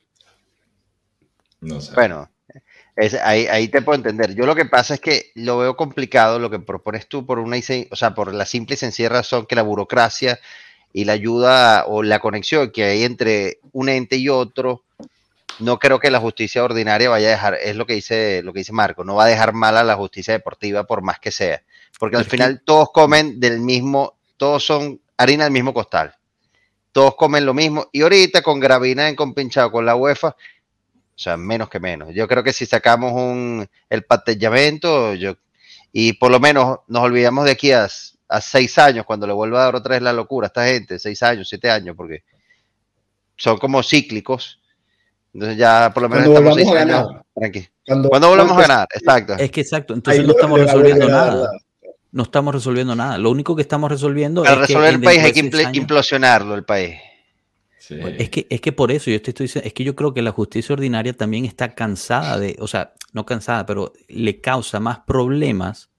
No sé. Bueno, ahí, te puedo entender. Yo lo que pasa es que lo veo complicado lo que propones tú por una, o sea, por la simple y sencilla razón que la burocracia y la ayuda o la conexión que hay entre un ente y otro, no creo que la justicia ordinaria vaya a dejar, es lo que dice, lo que dice Marco, no va a dejar mal a la justicia deportiva por más que sea, porque al final todos comen del mismo, todos son harina del mismo costal. Todos comen lo mismo y ahorita con Gravina en compinchado con la UEFA, sea, menos que menos. Yo creo que si sacamos un, el patellamiento yo, y por lo menos nos olvidamos de aquí a, seis años, cuando le vuelva a dar otra vez la locura a esta gente, seis años, siete años, porque son como cíclicos. Entonces ya por lo menos estamos seis años. Tranqui. Cuando, volvamos a ganar, exacto.
Es que exacto, entonces no estamos resolviendo nada. No estamos resolviendo nada. Lo único que estamos resolviendo
es resolver el país hay que implosionarlo el país.
Es, que, es que por eso yo te estoy diciendo, es que yo creo que la justicia ordinaria también está cansada de, o sea, no cansada, pero le causa más problemas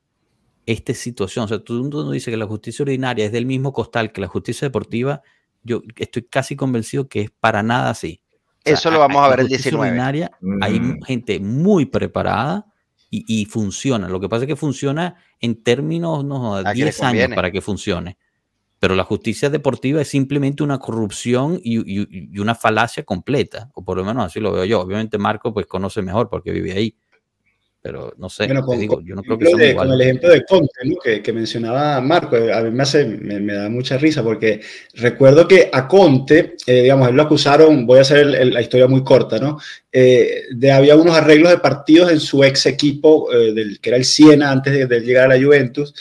esta situación. O sea, todo el mundo dice que la justicia ordinaria es del mismo costal que la justicia deportiva. Yo estoy casi convencido que es para nada así.
eso lo vamos a ver el 19.
Ordinaria, Hay mm. gente muy preparada y, funciona. Lo que pasa es que funciona en términos, no, 10 años para que funcione. Pero la justicia deportiva es simplemente una corrupción y, una falacia completa, o por lo menos así lo veo yo. Obviamente Marco pues conoce mejor porque vive ahí. Pero no sé, digo, yo no creo que
de, Con el ejemplo de Conte, que, mencionaba Marco, a mí me, hace, me, da mucha risa porque recuerdo que a Conte, eh, digamos, él lo acusaron, voy a hacer la historia muy corta, ¿no? Eh, de había unos arreglos de partidos en su ex equipo, eh, del, que era el Siena antes de, de llegar a la Juventus,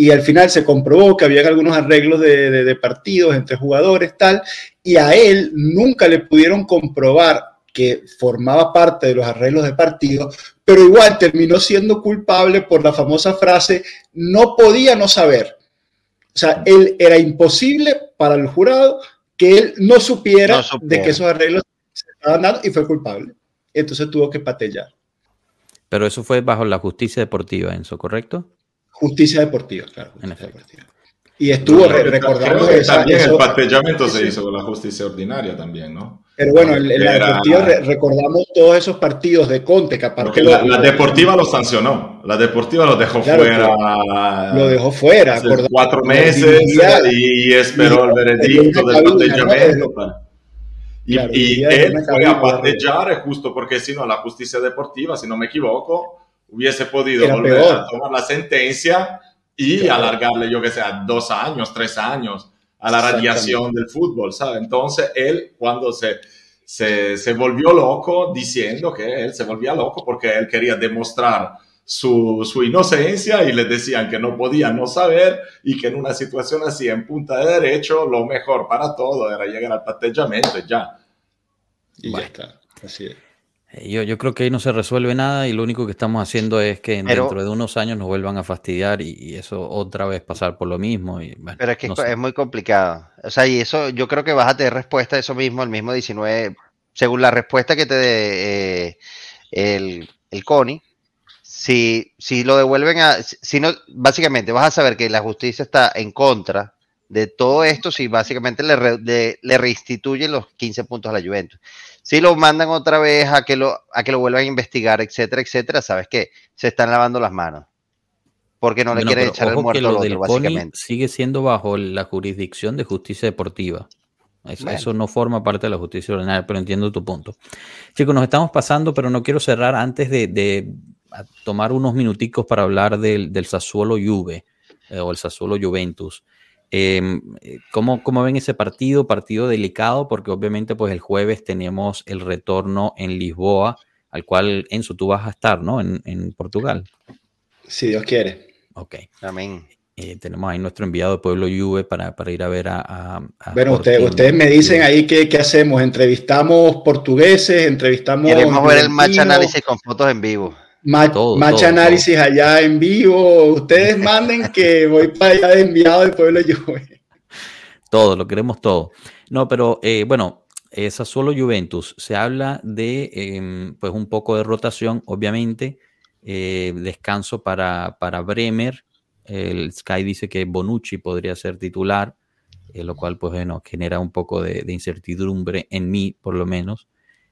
y al final se comprobó que había algunos arreglos de, de, de partidos entre jugadores, tal, y a él nunca le pudieron comprobar que formaba parte de los arreglos de partido, pero igual terminó siendo culpable por la famosa frase, no podía no saber. O sea, él era imposible para el jurado que él no supiera,
No supiera.
de que esos arreglos se estaban dando y fue culpable. Entonces tuvo que patellar.
Pero eso fue bajo la justicia deportiva, Enzo, ¿correcto?
Justicia deportiva, claro.
En
justicia
efecto.
deportiva. Y estuvo, re-
Creo que-
esa-
también
eso-
el patellamiento se hizo con la justicia ordinaria también, ¿no?
pero bueno, en, en la
Era-
deportiva re- recordamos todos esos partidos de Conte que aparte
la, la deportiva lo sancionó, la deportiva lo dejó
Claro,
fuera.
lo dejó fuera.
hace
acordamos,
cuatro meses y esperó el veredicto del patellamiento. Y,
Claro,
y él fue a patellar justo porque si no la justicia deportiva, si no me equivoco, hubiese podido
Era
volver
peor.
a tomar la sentencia y
Claro.
alargarle, yo que sé, a dos años, tres años a la radiación del fútbol, ¿sabes? Entonces él cuando se, se, se volvió loco diciendo que él se volvía loco porque él quería demostrar su, su inocencia y le decían que no podía no saber y que en una situación así en punta de derecho lo mejor para todo era llegar al patellamiento y ya.
Y
Bueno.
ya está. Así es.
Eh, Yo, yo creo que ahí no se resuelve nada y lo único que estamos haciendo es que
Pero-
dentro de unos años nos vuelvan a fastidiar y, y eso otra vez pasar por lo mismo. Y, bueno,
Pero es que
no
es, muy complicado. O sea, y eso yo creo que vas a tener respuesta a eso mismo, el mismo 19, según la respuesta que te dé eh, el, el CONI, si, si lo devuelven a, si no, básicamente vas a saber que la justicia está en contra de todo esto, si básicamente le, re- de- le reinstituyen los 15 puntos a la Juventus. Si lo mandan otra vez a que lo, a que lo vuelvan a investigar, etcétera, etcétera, sabes que se están lavando las manos. Porque no le quieren echar el muerto al otro, básicamente.
sigue siendo bajo la jurisdicción de justicia deportiva. Eso,
Bueno.
eso no forma parte de la justicia ordinaria, pero entiendo tu punto. Chicos, nos estamos pasando, pero no quiero cerrar antes de, tomar unos minuticos para hablar del, del Sassuolo Juve eh, o el Sassuolo Juventus. Eh, ¿cómo, ¿Cómo ven ese partido? Partido delicado porque obviamente pues el jueves tenemos el retorno en Lisboa, al cual Enzo tú vas a estar, ¿no? En, en Portugal.
Si Dios quiere.
Ok.
Amén.
Eh, tenemos ahí nuestro enviado de Pueblo Juve para, para ir a ver a. a- a
Bueno, usted-
Sporting
ustedes me dicen ahí qué, qué hacemos. Entrevistamos portugueses, entrevistamos.
Queremos ver el match análisis con fotos en vivo.
Ma-
Todo,
match
todo,
análisis allá en vivo. Ustedes manden que voy para allá de enviado del pueblo Juve.
Todo, lo queremos todo. No, pero eh, bueno, esa solo Juventus. Se habla de em, pues un poco de rotación, obviamente. eh, descanso para, para Bremer. El Sky dice que Bonucci podría ser titular, eh, lo cual, pues bueno, genera un poco de, de incertidumbre en mí, por lo menos.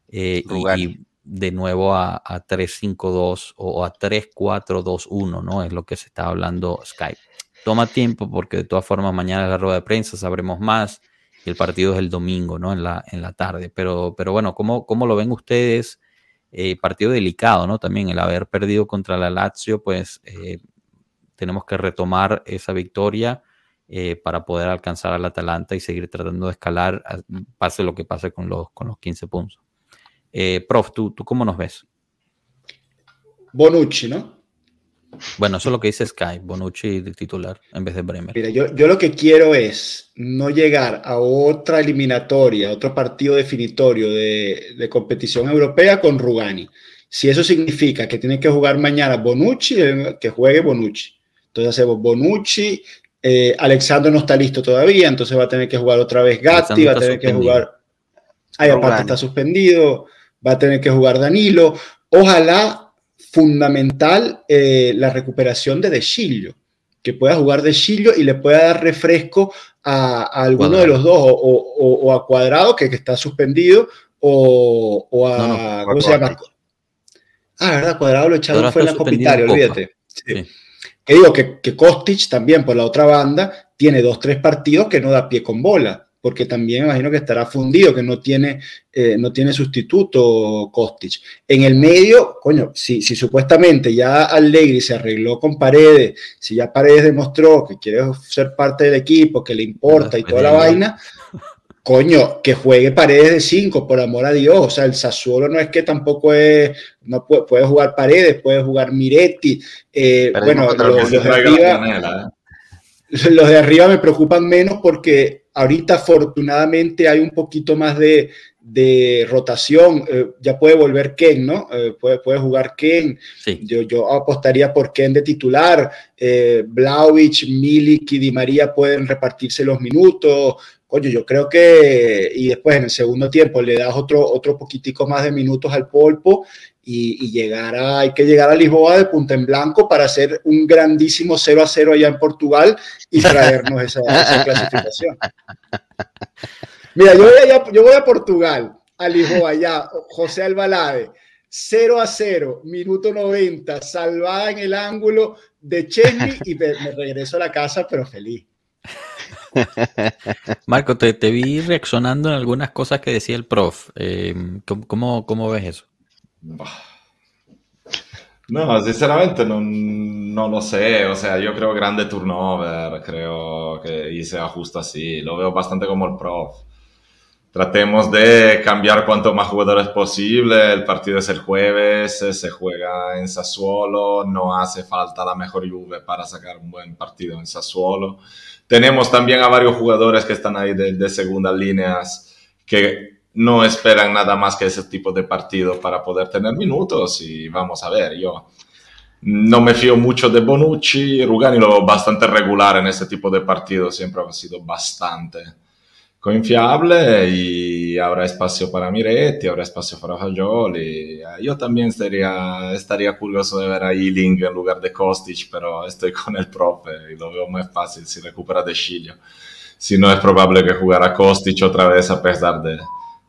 Eh, y, de nuevo a, a 3-5-2 o a 3-4-2-1, ¿no? Es lo que se está hablando Skype. Toma tiempo porque de todas formas mañana es la rueda de prensa, sabremos más y el partido es el domingo, ¿no? En la, en la tarde. Pero, pero bueno, ¿cómo, cómo lo ven ustedes? Eh, partido delicado, ¿no? También el haber perdido contra la Lazio, pues eh, tenemos que retomar esa victoria eh, para poder alcanzar al Atalanta y seguir tratando de escalar, pase lo que pase con los, con los 15 puntos. Eh, prof, ¿tú, ¿tú cómo nos ves?
Bonucci, ¿no?
Bueno, eso es lo que dice Sky, Bonucci de titular en vez de Bremer.
Mira, yo, yo lo que quiero es no llegar a otra eliminatoria, otro partido definitorio de, de competición europea con Rugani. Si eso significa que tiene que jugar mañana Bonucci, eh, que juegue Bonucci. Entonces hacemos Bonucci, eh, Alexandro no está listo todavía, entonces va a tener que jugar otra vez Gatti, va a tener que jugar... Ay, aparte
Rugani.
está suspendido, va a tener que jugar Danilo. Ojalá fundamental eh, la recuperación de De Sciglio, que pueda jugar De Sciglio y le pueda dar refresco a, a alguno
Cuadrado.
de los dos, o, o- o a Cuadrado, que, que está suspendido, o, o a,
No, no,
¿cómo se llama? Ah, verdad, Cuadrado lo echaron fue en la Copa. olvídate. Sí.
Sí.
Que digo que, que Kostic también, por la otra banda, tiene dos, tres partidos que no da pie con bola, porque también me imagino que estará fundido, que no tiene, eh, no tiene sustituto Kostic. En el medio, coño, si, si supuestamente ya Allegri se arregló con Paredes, si ya Paredes demostró que quiere ser parte del equipo, que le importa y toda la vaina, coño, que juegue Paredes de 5, por amor a Dios. O sea, el Sassuolo no es que tampoco es, no puede, puede jugar Paredes, puede jugar Miretti. eh, bueno, los, los de arriba-
¿eh?
los de arriba me preocupan menos porque ahorita afortunadamente hay un poquito más de, rotación. Eh, ya puede volver Ken, ¿no? Eh, puede, puede, jugar Ken. Yo, yo, apostaría por Ken de titular. Eh, Milik y Di María pueden repartirse los minutos. Oye, yo creo que, y después en el segundo tiempo le das otro, otro poquitico más de minutos al polpo y, llegar a, hay que llegar a Lisboa de punta en blanco para hacer un grandísimo 0 a 0 allá en Portugal y traernos esa, clasificación. Mira, yo voy, a, yo voy a Portugal, a Lisboa, ya, José Albalade, 0 a 0, minuto 90, salvada en el ángulo de Chesney y me, regreso a la casa, pero feliz.
Marco, te, te, vi reaccionando en algunas cosas que decía el prof. Eh, ¿cómo, ¿Cómo ves eso?
No, sinceramente no, no, lo sé, o sea, yo creo grande turnover, creo que hice ajusto así, lo veo bastante como el prof. Tratemos de cambiar cuanto más jugadores posible, el partido es el jueves, se juega en Sassuolo, no hace falta la mejor Juve para sacar un buen partido en Sassuolo. Tenemos también a varios jugadores que están ahí de, de segundas líneas que no esperan nada más que ese tipo de partido para poder tener minutos y vamos a ver, yo no me fío mucho de Bonucci, Rugani lo bastante regular en ese tipo de partidos, siempre ha sido bastante confiable y habrá espacio para Miretti, habrá espacio para Fagioli. Yo también estaría, estaría curioso de ver a Ealing en lugar de Kostic, pero estoy con el profe y lo veo más fácil si recupera de Chilio. Si no, es probable que jugara Kostic otra vez a pesar de,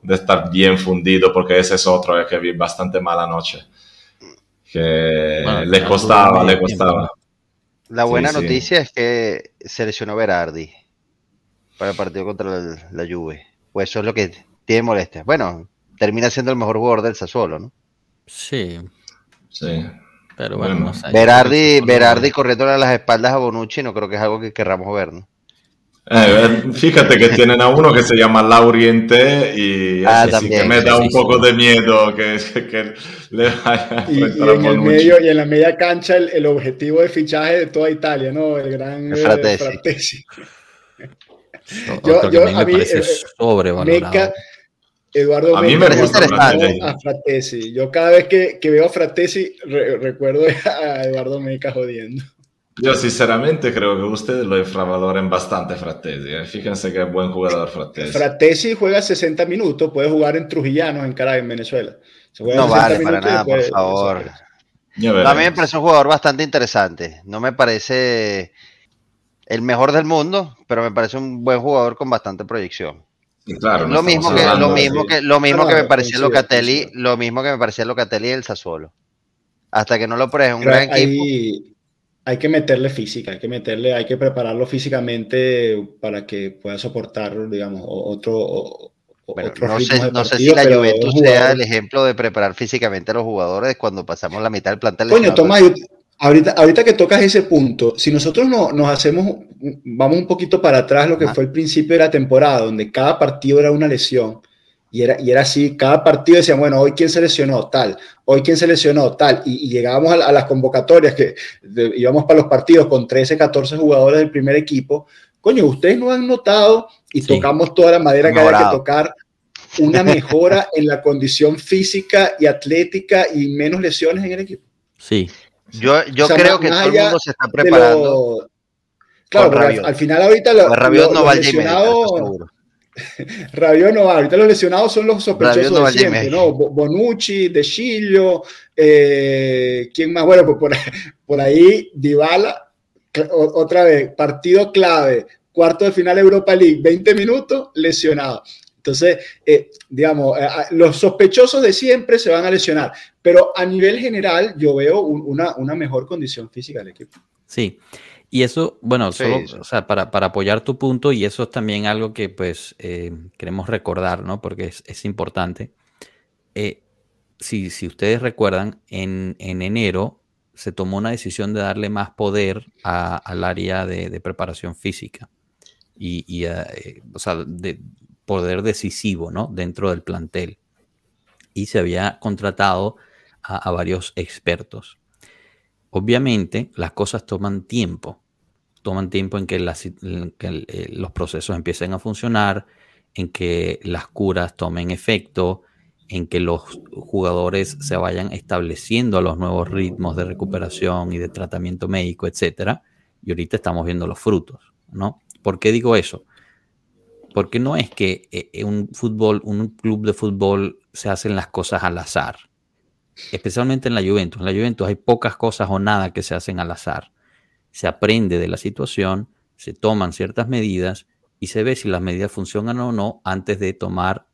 de estar bien fundido, porque ese es otro que vi bastante mala noche. Que le costaba, le costaba.
La buena noticia es que se lesionó Berardi para el partido contra la, Juve. Pues eso es lo que tiene molestia. Bueno, termina siendo el mejor jugador del Sassuolo, ¿no?
Sí.
Sí.
Pero bueno,
Berardi, Berardi corriendo a las espaldas a Bonucci no creo que es algo que querramos ver, ¿no?
Eh, fíjate que tienen a uno que se llama Lauriente y ah, así que me da un poco de miedo que, que le vaya
a y, y en el medio y en la media cancha el, objetivo de fichaje de toda Italia, ¿no? El gran el Fratesi.
yo, yo a mí parece eh, Meca,
Eduardo a mí me gusta a Fratesi. Yo cada vez que, que veo a Fratesi recuerdo a Eduardo Meca jodiendo.
Yo sinceramente creo que ustedes lo infravaloren bastante Fratesi. ¿eh? Fíjense que es buen jugador Fratesi.
Fratesi juega 60 minutos, puede jugar en Trujillanos, en Caracas, en Venezuela.
no vale para nada, por favor. A mí me parece un jugador bastante interesante. No me parece el mejor del mundo, pero me parece un buen jugador con bastante proyección.
claro,
lo, mismo que, lo mismo que lo mismo que me parecía Locatelli, lo mismo que me parecía Locatelli el Sassuolo. Hasta que no lo pruebes un gran equipo
hay que meterle física, hay que meterle, hay que prepararlo físicamente para que pueda soportar, digamos, otro,
no, sé, no sé, si la Juventus sea el ejemplo de preparar físicamente a los jugadores cuando pasamos la mitad del plantel.
Coño, Tomás, ahorita, ahorita que tocas ese punto, si nosotros no, nos hacemos, vamos un poquito para atrás, lo que fue el principio de la temporada, donde cada partido era una lesión, y era, y era así, cada partido decían, bueno, hoy quién se lesionó, tal, hoy quién se lesionó, tal, y, llegábamos a, las convocatorias que íbamos para los partidos con 13, 14 jugadores del primer equipo. Coño, ustedes no han notado, y tocamos toda la madera que hay que tocar, una mejora en la condición física y atlética y menos lesiones en el equipo.
Sí.
Yo, yo creo que todo el mundo se está preparando.
Claro, al, final ahorita
lo, no va lesionados
Rabiot no va. Ahorita los lesionados son los sospechosos de siempre, ¿no? Bonucci, De Chillo, eh, ¿quién más? Bueno, pues por, por ahí, Dybala, otra vez, partido clave, cuarto de final Europa League, 20 minutos, lesionado. Entonces, eh, digamos, eh, los sospechosos de siempre se van a lesionar, pero a nivel general yo veo una, una mejor condición física del equipo.
Sí, y eso, bueno, solo, o sea, para, para, apoyar tu punto, y eso es también algo que pues eh, queremos recordar, ¿no? Porque es, es importante. Eh, si, si, ustedes recuerdan, en, en, enero se tomó una decisión de darle más poder a, al área de, de, preparación física y, y eh, o sea, de poder decisivo, ¿no? Dentro del plantel. Y se había contratado a, a varios expertos. Obviamente las cosas toman tiempo, toman tiempo en que, eh, los procesos empiecen a funcionar, en que las curas tomen efecto, en que los jugadores se vayan estableciendo a los nuevos ritmos de recuperación y de tratamiento médico, etcétera. Y ahorita estamos viendo los frutos, ¿no? ¿Por qué digo eso? Porque no es que eh, un fútbol, un club de fútbol se hacen las cosas al azar. Especialmente en la Juventus. En la Juventus hay pocas cosas o nada que se hacen al azar. Se aprende de la situación, se toman ciertas medidas y se ve si las medidas funcionan o no antes de tomar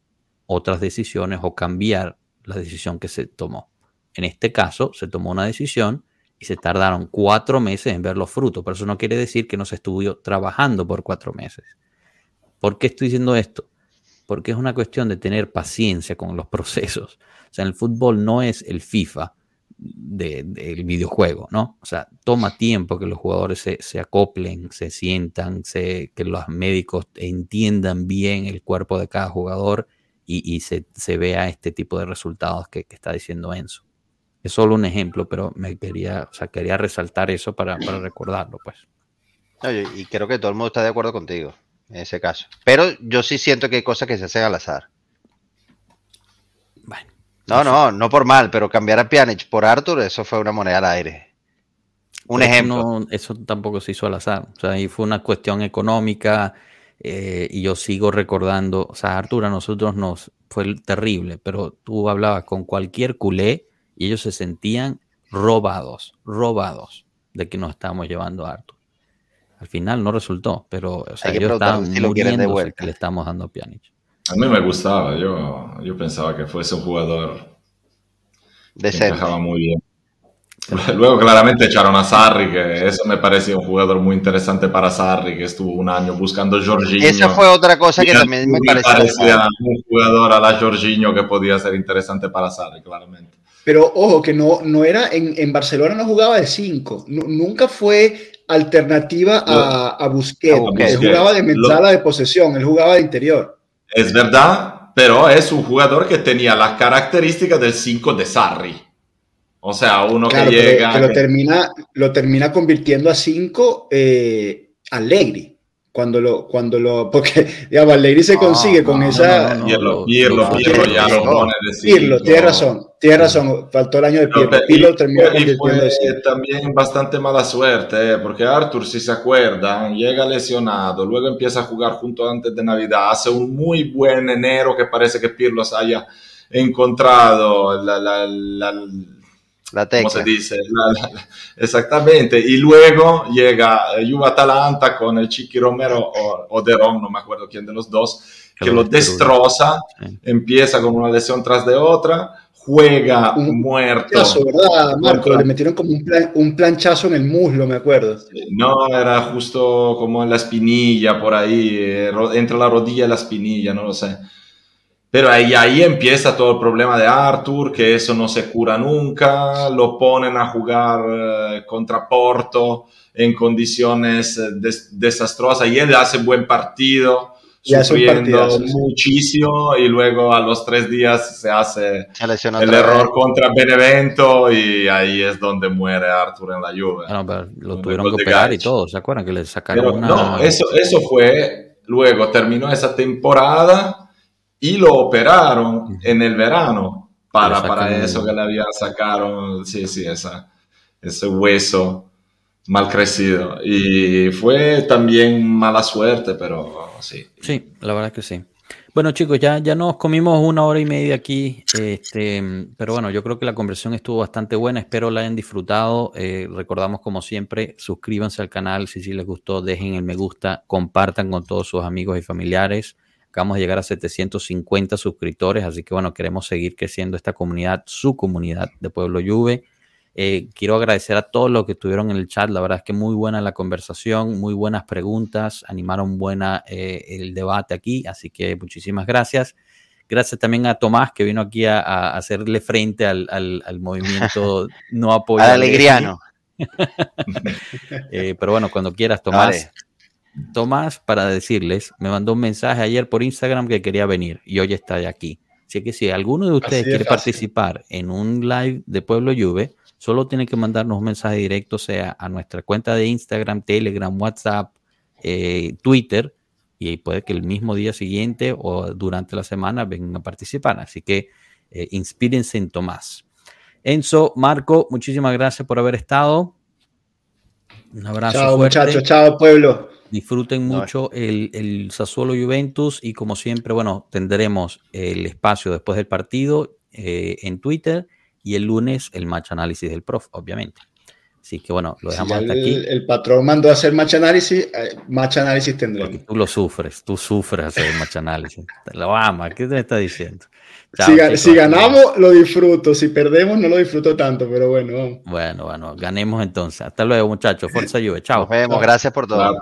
otras decisiones o cambiar la decisión que se tomó. En este caso, se tomó una decisión y se tardaron cuatro meses en ver los frutos, pero eso no quiere decir que no se estuvo trabajando por cuatro meses. ¿Por qué estoy diciendo esto? Porque es una cuestión de tener paciencia con los procesos. O sea, el fútbol no es el FIFA del videojuego, ¿no? O sea, toma tiempo que los jugadores se, acoplen, se sientan, que los médicos entiendan bien el cuerpo de cada jugador y, se, vea este tipo de resultados que, está diciendo Enzo. Es solo un ejemplo, pero me quería, o sea, quería resaltar eso para, recordarlo, pues.
y creo que todo el mundo está de acuerdo contigo en ese caso. Pero yo sí siento que hay cosas que se hacen al azar. Bueno. No, no, no por mal, pero cambiar a Pjanic por Arthur, eso fue una moneda al aire.
Un ejemplo. eso tampoco se hizo al azar. O sea, ahí fue una cuestión económica eh, y yo sigo recordando, o sea, Arthur a nosotros nos fue terrible, pero tú hablabas con cualquier culé y ellos se sentían robados, robados de que nos estábamos llevando a Arthur. Al final no resultó, pero o sea, ellos estaban si muriendo que le estamos dando a Pjanic.
A mí me gustaba, yo, yo pensaba que fuese un jugador que encajaba muy bien. Luego claramente echaron a Sarri, que eso me parecía un jugador muy interesante para Sarri, que estuvo un año buscando a Jorginho.
Esa fue otra cosa que también me, parecía.
un jugador a la Jorginho que podía ser interesante para Sarri, claramente.
Pero ojo, que no, no era en, en Barcelona no jugaba de 5, nunca fue alternativa a, a Busquets. Él jugaba de mezcla de posesión, él jugaba de interior.
Es verdad, pero es un jugador que tenía las características del 5 de Sarri. O sea, uno que llega.
lo, termina, lo termina convirtiendo a 5 eh, Allegri. Cuando lo, cuando lo, porque, digamos, Allegri se consigue con esa.
Pirlo, Pirlo, Pirlo, ya lo pone
Pirlo, tiene razón, tiene razón, faltó el año de Pirlo. Pirlo terminó convirtiendo
y también bastante mala suerte, eh, porque Arthur, si se acuerdan, llega lesionado, luego empieza a jugar junto antes de Navidad, hace un muy buen enero que parece que Pirlo se haya encontrado la, la, la
la
¿Cómo se dice? exactamente. Y luego llega Juve Atalanta con el Chiqui Romero o, o Ron, no me acuerdo quién de los dos, que lo destroza, empieza con una lesión tras de otra, juega un muerto.
Planchazo, ¿verdad, Marco? Le metieron como un, un, planchazo en el muslo, me acuerdo.
No, era justo como en la espinilla, por ahí, eh, entre la rodilla y la espinilla, no lo sé. Pero ahí, ahí empieza todo el problema de Arthur, que eso no se cura nunca, lo ponen a jugar eh, contra Porto en condiciones eh, desastrosas y él hace buen partido, sufriendo muchísimo y luego a los tres días se hace el error contra Benevento y ahí es donde muere Arthur en la Juve.
Ah, lo tuvieron que operar y todo, ¿se acuerdan que le sacaron una...
No, eso, eso fue, luego terminó esa temporada y lo operaron en el verano para, para eso que le habían sacado, sí, sí, esa, ese hueso mal crecido. Y fue también mala suerte, pero sí.
Sí, la verdad que sí. Bueno, chicos, ya, ya nos comimos una hora y media aquí, este, pero bueno, yo creo que la conversión estuvo bastante buena, espero la hayan disfrutado. Eh, recordamos, como siempre, suscríbanse al canal si, si les gustó, dejen el me gusta, compartan con todos sus amigos y familiares. Acabamos de llegar a 750 suscriptores, así que bueno, queremos seguir creciendo esta comunidad, su comunidad de Pueblo Juve. Eh, quiero agradecer a todos los que estuvieron en el chat. La verdad es que muy buena la conversación, muy buenas preguntas, animaron buena eh, el debate aquí, así que muchísimas gracias. Gracias también a Tomás que vino aquí a, hacerle frente al, movimiento no apoyo.
alegriano.
Eh, pero bueno, cuando quieras, Tomás. Tomás, para decirles, me mandó un mensaje ayer por Instagram que quería venir y hoy está aquí. Así que si alguno de ustedes quiere participar en un live de Pueblo Juve, Solo tienen que mandarnos un mensaje directo, sea a nuestra cuenta de Instagram, Telegram, WhatsApp, eh, Twitter, y puede que el mismo día siguiente o durante la semana vengan a participar. Así que eh, inspírense en Tomás. Enzo, Marco, muchísimas gracias por haber estado.
Un abrazo. Chao, muchachos. Chao, pueblo.
Disfruten mucho el, el Sassuolo Juventus y como siempre, bueno, tendremos el espacio después del partido eh, en Twitter y el lunes el match análisis del prof, obviamente. Así que bueno, lo dejamos hasta aquí.
El patrón mandó a hacer match análisis, eh, match análisis tendremos.
tú lo sufres, tú sufres hacer match análisis. lo amas, ¿qué te está diciendo?
si, ganamos, lo disfruto. Si perdemos, no lo disfruto tanto, pero bueno.
Bueno, bueno, ganemos entonces. Hasta luego, muchachos. Fuerza lluvia. Chao.
Nos vemos. Gracias por todo.